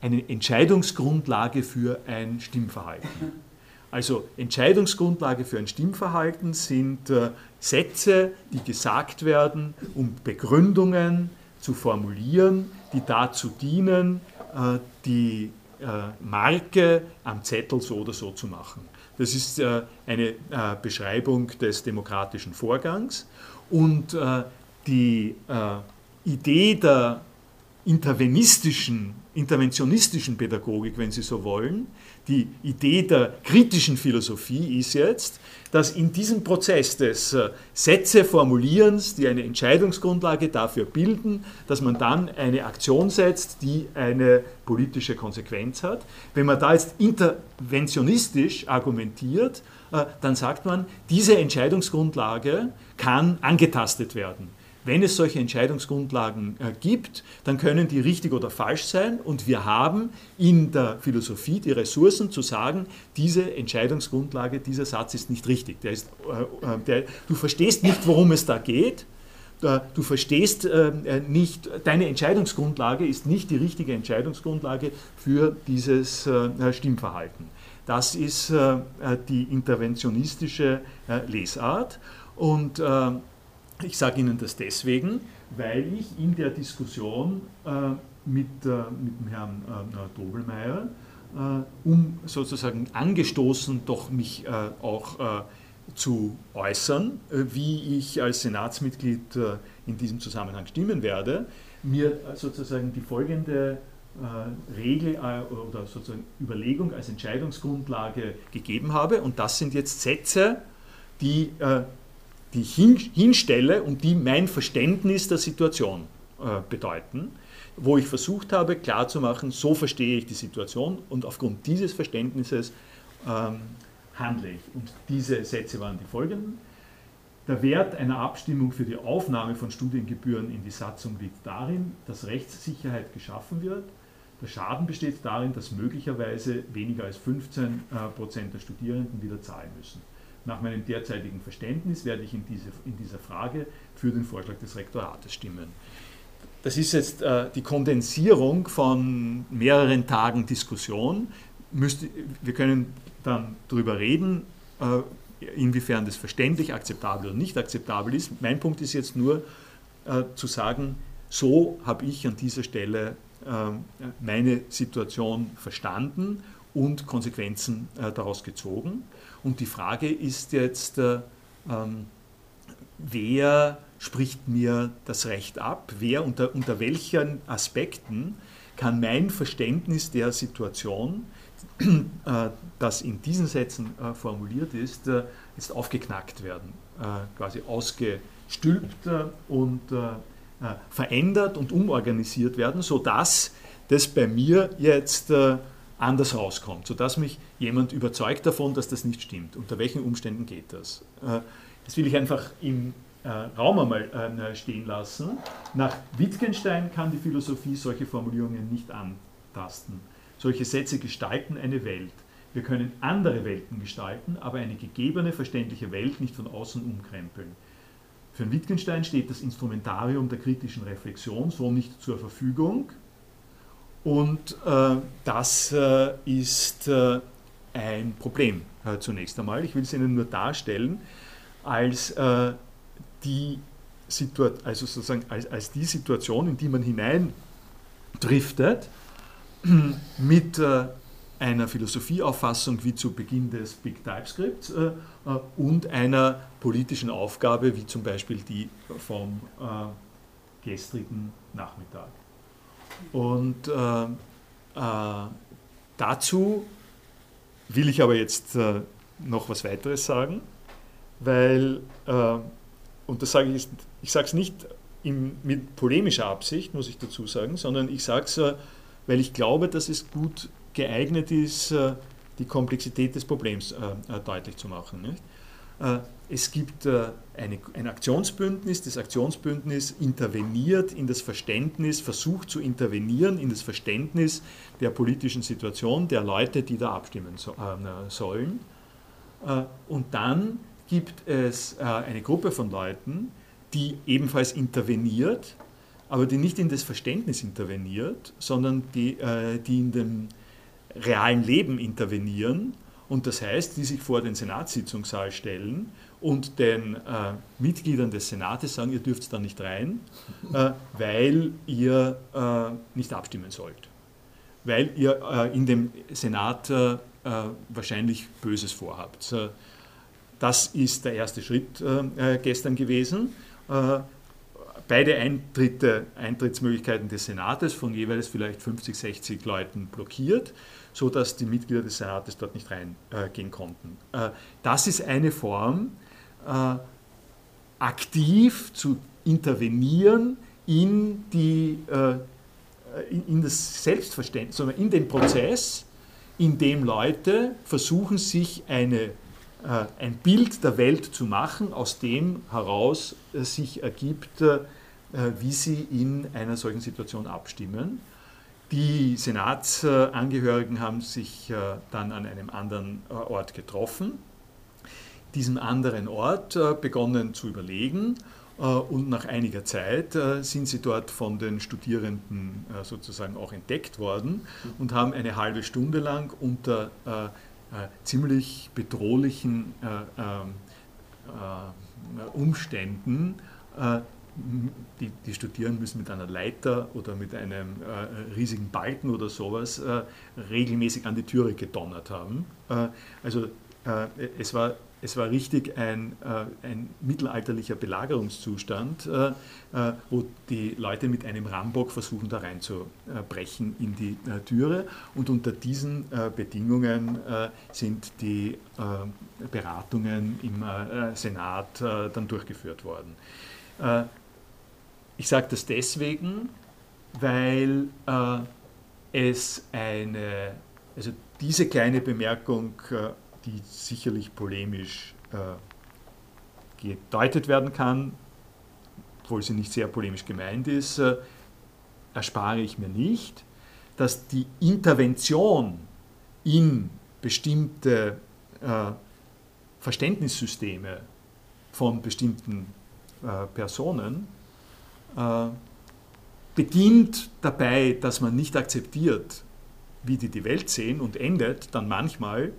eine Entscheidungsgrundlage für ein Stimmverhalten. Also Entscheidungsgrundlage für ein Stimmverhalten sind äh, Sätze, die gesagt werden, um Begründungen zu formulieren, die dazu dienen, äh, die äh, Marke am Zettel so oder so zu machen. Das ist eine Beschreibung des demokratischen Vorgangs und die Idee der intervenistischen interventionistischen Pädagogik, wenn Sie so wollen. Die Idee der kritischen Philosophie ist jetzt, dass in diesem Prozess des äh, Sätze formulierens, die eine Entscheidungsgrundlage dafür bilden, dass man dann eine Aktion setzt, die eine politische Konsequenz hat. Wenn man da jetzt interventionistisch argumentiert, äh, dann sagt man, diese Entscheidungsgrundlage kann angetastet werden wenn es solche Entscheidungsgrundlagen äh, gibt, dann können die richtig oder falsch sein und wir haben in der Philosophie die Ressourcen zu sagen, diese Entscheidungsgrundlage, dieser Satz ist nicht richtig. Der ist, äh, äh der, du verstehst nicht, worum es da geht. Du verstehst nicht, deine Entscheidungsgrundlage ist nicht die richtige Entscheidungsgrundlage für dieses Stimmverhalten. Das ist die interventionistische Lesart. Und ich sage Ihnen das deswegen, weil ich in der Diskussion äh, mit, äh, mit dem Herrn äh, Dobelmeier, äh, um sozusagen angestoßen, doch mich äh, auch äh, zu äußern, wie ich als Senatsmitglied in diesem Zusammenhang stimmen werde, mir sozusagen die folgende Regel oder sozusagen Überlegung als Entscheidungsgrundlage gegeben habe. Und das sind jetzt Sätze, die die ich hinstelle und die mein Verständnis der Situation äh, bedeuten, wo ich versucht habe klarzumachen, so verstehe ich die Situation und aufgrund dieses Verständnisses ähm, handle ich. Und diese Sätze waren die folgenden. Der Wert einer Abstimmung für die Aufnahme von Studiengebühren in die Satzung liegt darin, dass Rechtssicherheit geschaffen wird. Der Schaden besteht darin, dass möglicherweise weniger als 15 äh, Prozent der Studierenden wieder zahlen müssen. Nach meinem derzeitigen Verständnis werde ich in, diese, in dieser Frage für den Vorschlag des Rektorates stimmen. Das ist jetzt äh, die Kondensierung von mehreren Tagen Diskussion. Müsste, wir können dann darüber reden, äh, inwiefern das verständlich, akzeptabel oder nicht akzeptabel ist. Mein Punkt ist jetzt nur äh, zu sagen, so habe ich an dieser Stelle äh, meine Situation verstanden und Konsequenzen äh, daraus gezogen. Und die Frage ist jetzt, äh, ähm, wer spricht mir das Recht ab? Wer unter, unter welchen Aspekten kann mein Verständnis der Situation, äh, das in diesen Sätzen formuliert ist, jetzt aufgeknackt werden, quasi ausgestülpt und verändert und umorganisiert werden, sodass das bei mir jetzt anders rauskommt, sodass mich jemand überzeugt davon, dass das nicht stimmt. Unter welchen Umständen geht das? Äh, das will ich einfach im äh, Raum einmal äh, stehen lassen. Nach Wittgenstein kann die Philosophie solche Formulierungen nicht antasten. Solche Sätze gestalten eine Welt. Wir können andere Welten gestalten, aber eine gegebene, verständliche Welt nicht von außen umkrempeln. Für Wittgenstein steht das Instrumentarium der kritischen Reflexion so nicht zur Verfügung, und äh, das äh, ist äh, ein Problem äh, zunächst einmal. Ich will es Ihnen nur darstellen als, äh, die, also sozusagen als, als die Situation, in die man hineindriftet mit äh, einer Philosophieauffassung wie zu Beginn des Big TypeScripts äh, und einer politischen Aufgabe wie zum Beispiel die vom gestrigen Nachmittag. Und äh, äh, dazu will ich aber jetzt äh, noch was weiteres sagen, weil, und das sage ich, ich sage es nicht in, mit polemischer Absicht, muss ich dazu sagen, sondern ich sage es, weil ich glaube, dass es gut geeignet ist, äh, die Komplexität des Problems äh, äh, deutlich zu machen. Es gibt eine, ein Aktionsbündnis, das Aktionsbündnis interveniert in das Verständnis, versucht zu intervenieren in das Verständnis der politischen Situation der Leute, die da abstimmen sollen. Und dann gibt es eine Gruppe von Leuten, die ebenfalls interveniert, aber die nicht in das Verständnis interveniert, sondern die, die in dem realen Leben intervenieren und das heißt, die sich vor den Senatssitzungssaal stellen und den äh, Mitgliedern des Senates sagen, ihr dürft da nicht rein, äh, weil ihr äh, nicht abstimmen sollt. Weil ihr äh, in dem Senat äh, äh, wahrscheinlich Böses vorhabt. das ist der erste Schritt gestern gewesen. beide Eintritte, Eintrittsmöglichkeiten des Senates von jeweils vielleicht 50, 60 Leuten blockiert so dass die Mitglieder des Senates dort nicht reingehen äh, konnten. Äh, das ist eine Form, äh, aktiv zu intervenieren in, die, äh, in, in, das Selbstverständnis, sondern in den Prozess, in dem Leute versuchen, sich eine, äh, ein Bild der Welt zu machen, aus dem heraus äh, sich ergibt, wie sie in einer solchen Situation abstimmen. Die Senatsangehörigen haben sich äh, dann an einem anderen äh, Ort getroffen, diesem anderen Ort äh, begonnen zu überlegen und nach einiger Zeit sind sie dort von den Studierenden sozusagen auch entdeckt worden und haben eine halbe Stunde lang unter ziemlich bedrohlichen ähm, Umständen die, die Studierenden müssen mit einer Leiter oder mit einem äh, riesigen Balken oder sowas äh, regelmäßig an die Türe gedonnert haben. Äh, also äh, es, war, es war richtig ein, äh, ein mittelalterlicher Belagerungszustand, äh, wo die Leute mit einem Rambock versuchen, da reinzubrechen in die Türe. Und unter diesen Bedingungen sind die Beratungen im Senat dann durchgeführt worden. Ich sage das deswegen, weil äh, es eine, also diese kleine Bemerkung, äh, die sicherlich polemisch äh, gedeutet werden kann, obwohl sie nicht sehr polemisch gemeint ist, äh, erspare ich mir nicht, dass die Intervention in bestimmte äh, Verständnissysteme von bestimmten äh, Personen äh, beginnt dabei, dass man nicht akzeptiert, wie die die Welt sehen und endet dann manchmal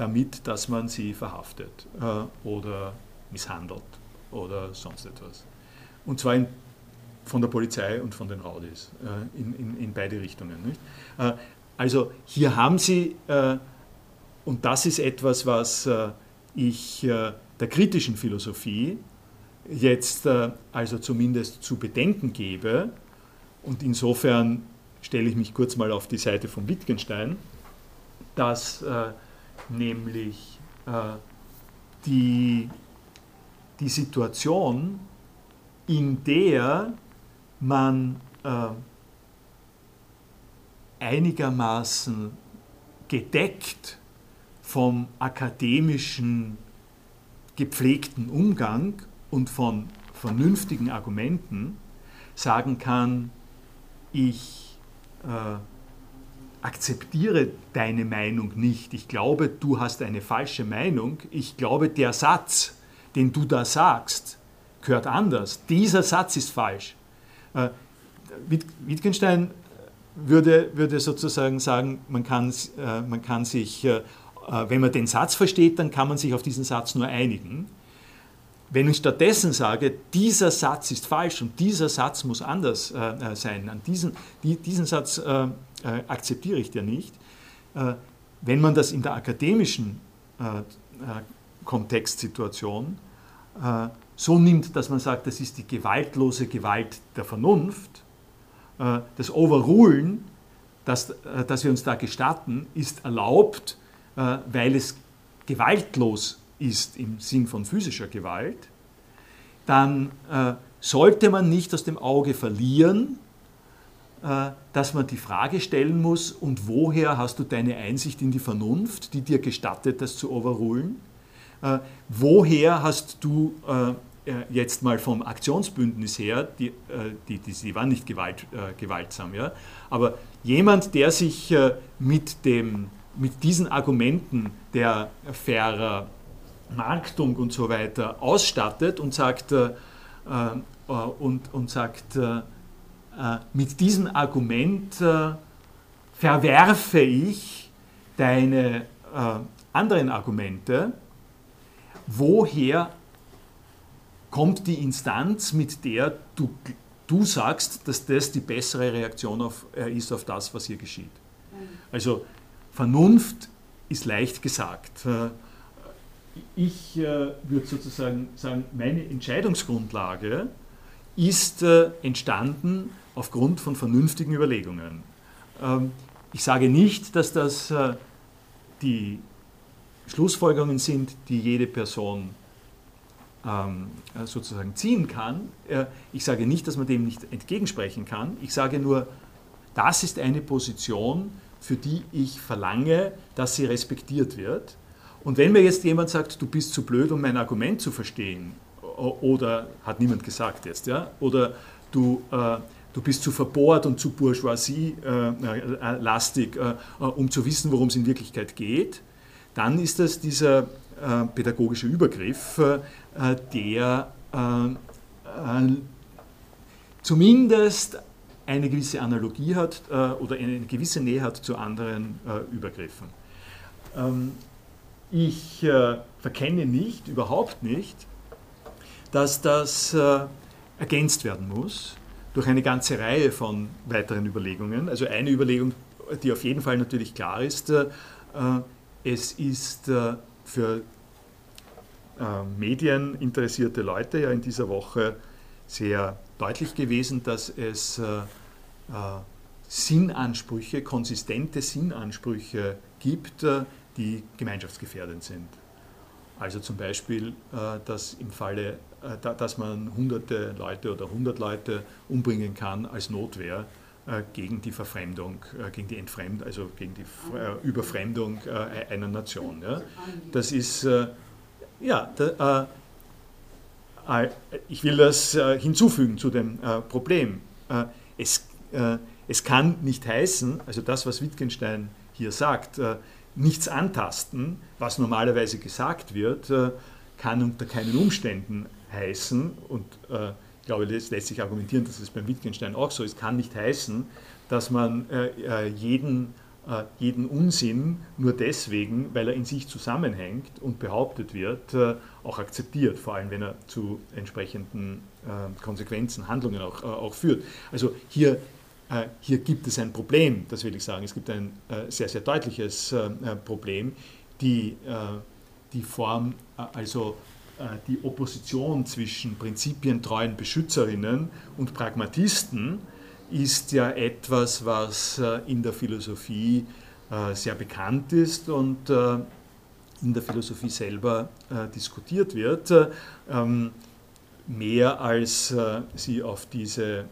damit, dass man sie verhaftet äh, oder misshandelt oder sonst etwas. Und zwar in, von der Polizei und von den Raudis, äh, in, in, in, beide Richtungen. Äh, also hier haben Sie, äh, und das ist etwas, was äh, ich der kritischen Philosophie jetzt äh, also zumindest zu bedenken gebe, und insofern stelle ich mich kurz mal auf die Seite von Wittgenstein, dass äh, nämlich äh, die, die Situation, in der man äh, einigermaßen gedeckt vom akademischen gepflegten Umgang und von vernünftigen Argumenten sagen kann, ich äh, akzeptiere deine Meinung nicht, ich glaube, du hast eine falsche Meinung, ich glaube, der Satz, den du da sagst, gehört anders, dieser Satz ist falsch. Äh, Wittgenstein würde, würde sozusagen sagen, man kann, äh, man kann sich, äh, äh, wenn man den Satz versteht, dann kann man sich auf diesen Satz nur einigen. Wenn ich stattdessen sage, dieser Satz ist falsch und dieser Satz muss anders äh, äh sein, an diesen, die, diesen Satz äh, äh, akzeptiere ich dir nicht, wenn man das in der akademischen Kontextsituation so nimmt, dass man sagt, das ist die gewaltlose Gewalt der Vernunft, das Overrulen, das, das wir uns da gestatten, ist erlaubt, weil es gewaltlos ist im Sinn von physischer Gewalt, dann äh, sollte man nicht aus dem Auge verlieren, äh, dass man die Frage stellen muss, und woher hast du deine Einsicht in die Vernunft, die dir gestattet, das zu overrulen? Äh, woher hast du äh, äh, jetzt mal vom Aktionsbündnis her, die, äh, die, die, die waren nicht gewalt, gewaltsam, ja? aber jemand, der sich mit, dem, mit diesen Argumenten der fairer Marktung und so weiter ausstattet und sagt, äh, äh, und, und sagt äh, äh mit diesem Argument äh, verwerfe ich deine äh, anderen Argumente, woher kommt die Instanz, mit der du, du sagst, dass das die bessere Reaktion auf, ist auf das, was hier geschieht. Mhm. Also Vernunft ist leicht gesagt ich äh, würde sozusagen sagen, meine Entscheidungsgrundlage ist äh, entstanden aufgrund von vernünftigen Überlegungen. Ähm, ich sage nicht, dass das äh, die Schlussfolgerungen sind, die jede Person ähm, sozusagen ziehen kann. Äh, ich sage nicht, dass man dem nicht entgegensprechen kann. Ich sage nur, das ist eine Position, für die ich verlange, dass sie respektiert wird und wenn mir jetzt jemand sagt, du bist zu blöd, um mein Argument zu verstehen, oder hat niemand gesagt jetzt, ja, oder du, äh, du bist zu verbohrt und zu bourgeoisie-lastig, äh, äh, äh, um zu wissen, worum es in Wirklichkeit geht, dann ist das dieser äh, pädagogische Übergriff, äh, der zumindest eine gewisse Analogie hat oder eine gewisse Nähe hat zu anderen Übergriffen. Ähm, ich äh, verkenne nicht, überhaupt nicht, dass das äh, ergänzt werden muss durch eine ganze Reihe von weiteren Überlegungen. Also eine Überlegung, die auf jeden Fall natürlich klar ist, äh, es ist äh, für äh, medieninteressierte Leute ja in dieser Woche sehr deutlich gewesen, dass es äh, Sinnansprüche, konsistente Sinnansprüche gibt, die gemeinschaftsgefährdend sind. Also zum Beispiel, äh, dass im Falle, äh, dass man hunderte Leute oder hundert Leute umbringen kann als Notwehr äh, gegen die Verfremdung, gegen die Entfremdung, also gegen die Überfremdung einer Nation. Das ist, ja, ich will das hinzufügen zu dem Problem. Es, es kann nicht heißen, also das, was Wittgenstein hier sagt, nichts antasten, was normalerweise gesagt wird, äh, kann unter keinen Umständen heißen, und äh, ich glaube, es lässt sich argumentieren, dass es beim Wittgenstein auch so ist, kann nicht heißen, dass man äh, jeden, jeden Unsinn nur deswegen, weil er in sich zusammenhängt und behauptet wird, auch akzeptiert, vor allem wenn er zu entsprechenden Konsequenzen, Handlungen auch, auch führt. Also hier hier gibt es ein Problem, das will ich sagen. Es gibt ein äh, sehr, sehr deutliches äh, Problem. Die, die Form, also die Opposition zwischen prinzipientreuen Beschützerinnen und Pragmatisten ist ja etwas, was in der Philosophie sehr bekannt ist und in der Philosophie selber diskutiert wird. Ähm, mehr als sie auf diese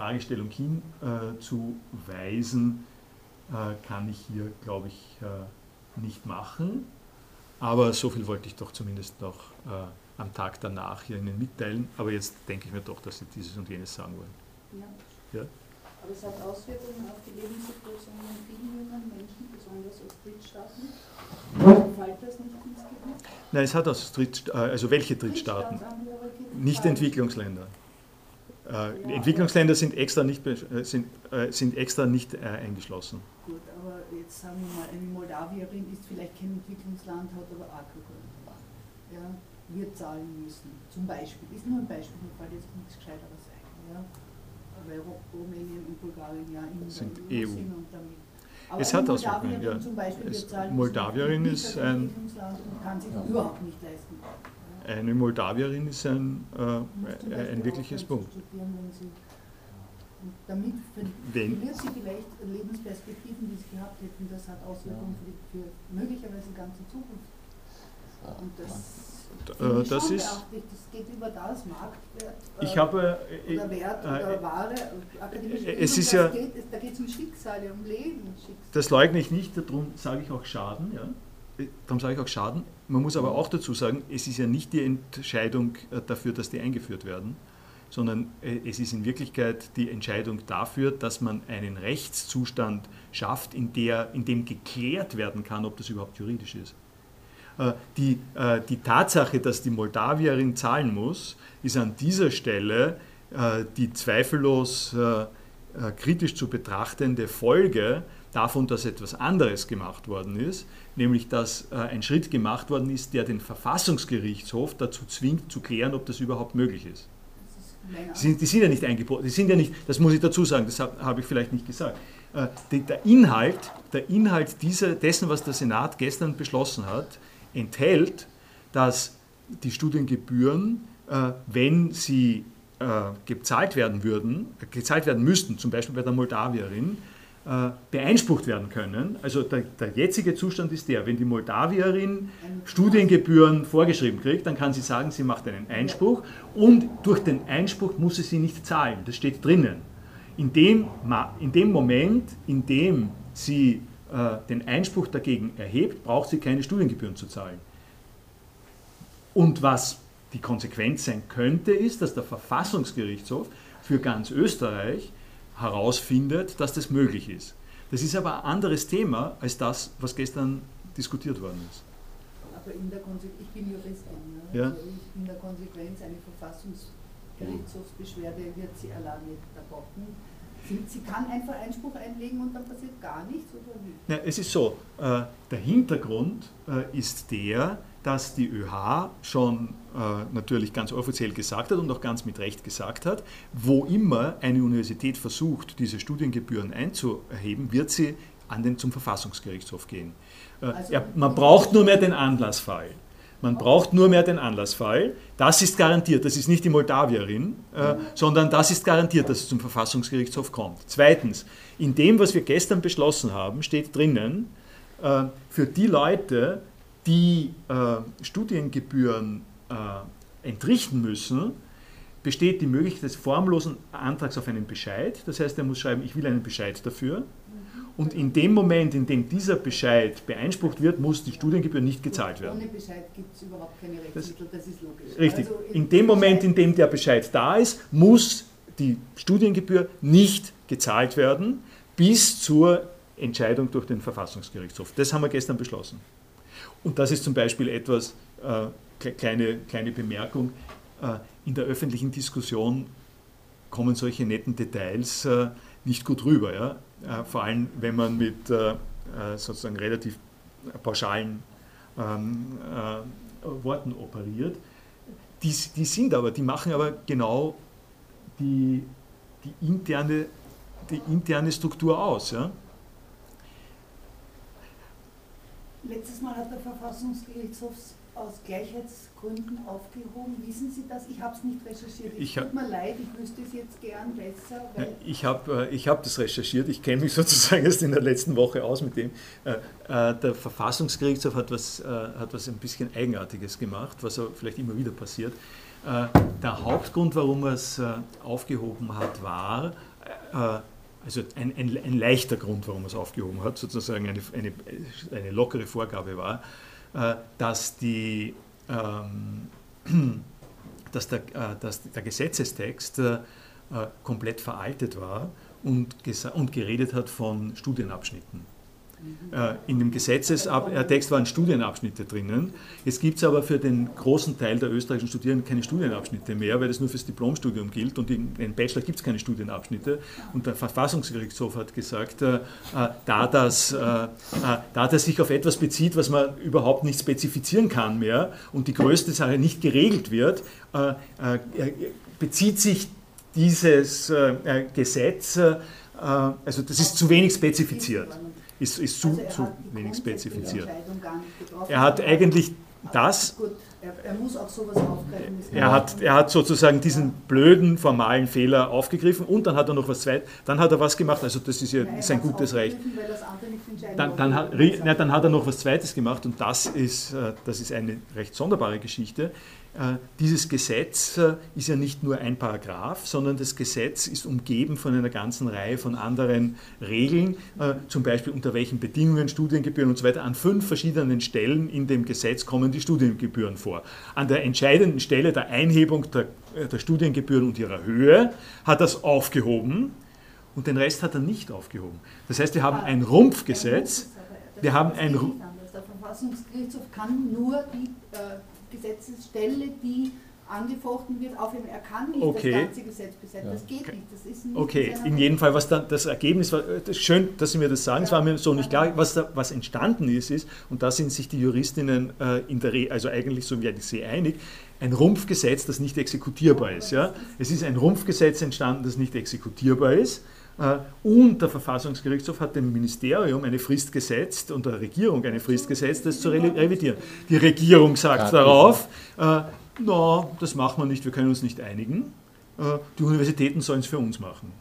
Fragestellung hinzuweisen, äh, kann ich hier, glaube ich, äh, nicht machen. Aber so viel wollte ich doch zumindest noch äh, am Tag danach hier Ihnen mitteilen. Aber jetzt denke ich mir doch, dass Sie dieses und jenes sagen wollen. Ja. ja? Aber es hat Auswirkungen auf die Lebenssituation von vielen jungen Menschen, besonders aus Drittstaaten. Fällt das nicht ins Gebiet? Nein, es hat aus Drittstaaten, also welche Drittstaaten? Nicht Entwicklungsländer. Äh, ja, Entwicklungsländer sind extra nicht, äh, sind, äh, sind extra nicht eingeschlossen. Gut, aber jetzt sagen wir mal, eine Moldawierin ist vielleicht kein Entwicklungsland, hat aber Alkohol. Ja, wird zahlen müssen. Zum Beispiel. Ist nur ein Beispiel, mir fällt jetzt nichts Gescheiteres ein. Ja? Weil Rumänien und Bulgarien ja in sind der EU, EU. sind und damit. Aber es hat. Moldawierin Ja. zum Beispiel Es, wird zahlen Moldawierin müssen, ist als ein, Entwicklungsland und kann sich überhaupt nicht leisten. Eine Moldawierin ist ein, äh, ein wirkliches Punkt. damit Wenn- verliert sie vielleicht Lebensperspektiven, die sie gehabt hätten. Das hat Auswirkungen für, die, für möglicherweise die ganze Zukunft. Und das, Äh, das schon ist-. Das geht über das Marktwert. äh, Ich habe, äh, oder Wert äh, oder Ware, akademische äh, es ist das ja- geht, da geht es um Schicksale, um Leben. Schicksale. Das leugne ich nicht, darum sage ich auch Schaden. Ja? Darum sage ich auch Schaden. Man muss aber auch dazu sagen, es ist ja nicht die Entscheidung äh, dafür, dass die eingeführt werden, sondern äh, es ist in Wirklichkeit die Entscheidung dafür, dass man einen Rechtszustand schafft, in, der, in dem geklärt werden kann, ob das überhaupt juridisch ist. Äh, Die, die Tatsache, dass die Moldawierin zahlen muss, ist an dieser Stelle die zweifellos kritisch zu betrachtende Folge davon, dass etwas anderes gemacht worden ist, nämlich dass äh, ein Schritt gemacht worden ist, der den Verfassungsgerichtshof dazu zwingt, zu klären, ob das überhaupt möglich ist. Die sind, die sind ja nicht eingebaut, die sind ja nicht, das muss ich dazu sagen, das habe hab ich vielleicht nicht gesagt. Äh, die, der Inhalt, der Inhalt dieser, dessen, was der Senat gestern beschlossen hat, enthält, dass die Studiengebühren, äh, wenn sie äh, gezahlt werden würden, äh, gezahlt werden müssten, zum Beispiel bei der Moldawierin, beeinsprucht werden können. Also der, der jetzige Zustand ist der, wenn die Moldawierin Studiengebühren vorgeschrieben kriegt, dann kann sie sagen, sie macht einen Einspruch und durch den Einspruch muss sie sie nicht zahlen. Das steht drinnen. In dem, in dem Moment, in dem sie äh, den Einspruch dagegen erhebt, braucht sie keine Studiengebühren zu zahlen. Und was die Konsequenz sein könnte, ist, dass der Verfassungsgerichtshof für ganz Österreich herausfindet, dass das möglich ist. Das ist aber ein anderes Thema als das, was gestern diskutiert worden ist. Aber in der Konsequenz, ich bin Juristin, ne? Ja. also in der Konsequenz eine Verfassungsgerichtshofsbeschwerde wird sie alleine erbocken. Sie, sie kann einfach Einspruch einlegen und dann passiert gar nichts oder wie? Ja, es ist so, äh, der Hintergrund äh, ist der, dass die ÖH schon äh, natürlich ganz offiziell gesagt hat und auch ganz mit Recht gesagt hat, wo immer eine Universität versucht, diese Studiengebühren einzuerheben, wird sie an den, zum Verfassungsgerichtshof gehen. Äh, Also- ja, man braucht nur mehr den Anlassfall. Man braucht nur mehr den Anlassfall. Das ist garantiert. Das ist nicht die Moldawierin, äh, sondern das ist garantiert, dass es zum Verfassungsgerichtshof kommt. Zweitens, in dem, was wir gestern beschlossen haben, steht drinnen, äh, für die Leute, die äh, Studiengebühren äh, entrichten müssen, besteht die Möglichkeit des formlosen Antrags auf einen Bescheid. Das heißt, er muss schreiben, ich will einen Bescheid dafür. Und in dem Moment, in dem dieser Bescheid beeinsprucht wird, muss die Studiengebühr nicht gezahlt werden. Ohne Bescheid gibt es überhaupt keine Rechtsmittel, das, ist logisch. Richtig. Also, In dem Moment, in dem der Bescheid da ist, muss die Studiengebühr nicht gezahlt werden bis zur Entscheidung durch den Verfassungsgerichtshof. Das haben wir gestern beschlossen. Und das ist zum Beispiel etwas, äh, kle- kleine, kleine Bemerkung, äh, in der öffentlichen Diskussion kommen solche netten Details äh, nicht gut rüber. Ja? Äh, vor allem, wenn man mit äh, äh, sozusagen relativ pauschalen ähm, äh, Worten operiert. Die, die sind aber, die machen aber genau die, die, interne, die interne Struktur aus. Ja? Letztes Mal hat der Verfassungsgerichtshof aus Gleichheitsgründen aufgehoben. Wissen Sie das? Ich habe es nicht recherchiert. Ich tut mir leid, ich wüsste es jetzt gern besser, weil Ich habe ich hab das recherchiert, ich kenne mich sozusagen erst in der letzten Woche aus mit dem. Äh, äh, Der Verfassungsgerichtshof hat was, äh, hat was ein bisschen Eigenartiges gemacht, was vielleicht immer wieder passiert. Äh, Der Hauptgrund, warum er es äh, aufgehoben hat, war, äh, also ein, ein, ein leichter Grund, warum er es aufgehoben hat, sozusagen eine, eine, eine lockere Vorgabe war, äh, dass die ähm, dass der, äh, dass der Gesetzestext äh, äh, komplett veraltet war und, und geredet hat von Studienabschnitten. Äh, In dem Gesetzestext waren Studienabschnitte drinnen. Jetzt gibt es aber für den großen Teil der österreichischen Studierenden keine Studienabschnitte mehr, weil das nur fürs Diplomstudium gilt und im Bachelor gibt es keine Studienabschnitte. Und der Verfassungsgerichtshof hat gesagt, äh, äh, da, das, äh, äh, da das sich auf etwas bezieht, was man überhaupt nicht spezifizieren kann mehr und die größte Sache nicht geregelt wird, äh, äh, bezieht sich dieses äh, äh, Gesetz, äh, also das ist zu wenig spezifiziert. Ist, ist zu, Also zu wenig spezifiziert. Er hat eigentlich das Gut, er, er muss auch sowas aufgreifen. Er hat, er hat sozusagen diesen blöden formalen Fehler aufgegriffen und dann hat er noch was zweites, dann hat er was gemacht, also das ist ja Nein, sein gutes Recht. Dann, dann, hat, na, dann hat er noch was Zweites gemacht und das ist, äh, das ist eine recht sonderbare Geschichte. Äh, Dieses Gesetz äh, ist ja nicht nur ein Paragraph, sondern das Gesetz ist umgeben von einer ganzen Reihe von anderen Regeln, äh, zum Beispiel unter welchen Bedingungen Studiengebühren und so weiter. An fünf verschiedenen Stellen in dem Gesetz kommen die Studiengebühren vor. An der entscheidenden Stelle der Einhebung der, der Studiengebühren und ihrer Höhe hat es aufgehoben und den Rest hat er nicht aufgehoben. Das heißt, wir haben ein Rumpfgesetz. Das Wir haben ein nicht Ru- anders. Der Verfassungsgerichtshof kann nur die äh, Gesetzesstelle, die angefochten wird, aufheben. Er kann nicht Okay. das ganze Gesetz besetzen. Das geht nicht. Das ist nicht Okay, in jedem Fall, was dann das Ergebnis war, äh, das ist schön, dass Sie mir das sagen, es war mir so nicht klar, was, da, was entstanden ist, ist, und da sind sich die Juristinnen äh, in der Re also eigentlich so wie ich sehe einig, ein Rumpfgesetz, das nicht exekutierbar ist. Ja? Es ist ein Rumpfgesetz entstanden, das nicht exekutierbar ist. Äh, Und der Verfassungsgerichtshof hat dem Ministerium eine Frist gesetzt und der Regierung eine Frist gesetzt, das zu re- revidieren. Die Regierung sagt darauf, äh, na, das machen wir nicht, wir können uns nicht einigen. Äh, Die Universitäten sollen es für uns machen.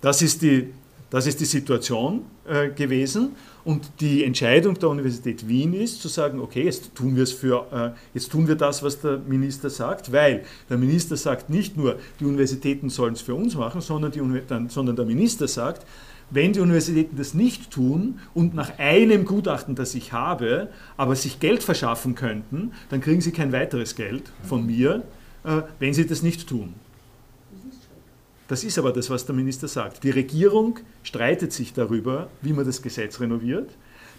Das ist die, das ist die Situation äh, gewesen. Und die Entscheidung der Universität Wien ist zu sagen, okay, jetzt tun wir es für, äh, jetzt tun wir das, was der Minister sagt, weil der Minister sagt nicht nur, die Universitäten sollen es für uns machen, sondern, die, dann, sondern der Minister sagt, wenn die Universitäten das nicht tun und nach einem Gutachten, das ich habe, aber sich Geld verschaffen könnten, dann kriegen sie kein weiteres Geld von mir, äh, wenn sie das nicht tun. Das ist aber das, was der Minister sagt. Die Regierung streitet sich darüber, wie man das Gesetz renoviert.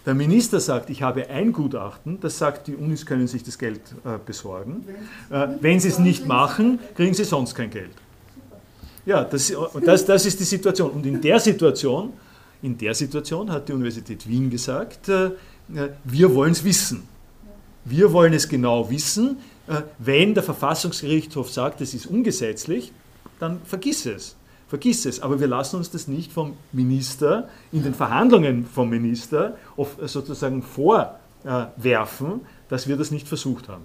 Der Minister sagt, ich habe ein Gutachten, das sagt, die Unis können sich das Geld äh, besorgen. Äh, wenn sie es nicht machen, kriegen sie sonst kein Geld. Ja, das, das, das ist die Situation. Und in der Situation, in der Situation hat die Universität Wien gesagt, äh, äh, wir wollen es wissen. Wir wollen es genau wissen. Äh, Wenn der Verfassungsgerichtshof sagt, es ist ungesetzlich, dann vergiss es. Vergiss es. Aber wir lassen uns das nicht vom Minister, in den Verhandlungen vom Minister auf- sozusagen vorwerfen, dass wir das nicht versucht haben.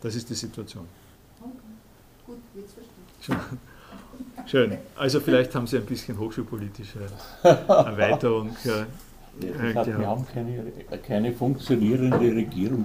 Das ist die Situation. Okay. Gut, jetzt verstehe ich. Schön. Schön. Also vielleicht haben Sie ein bisschen hochschulpolitische Erweiterung. äh, Ja. wir haben keine, keine funktionierende Regierung.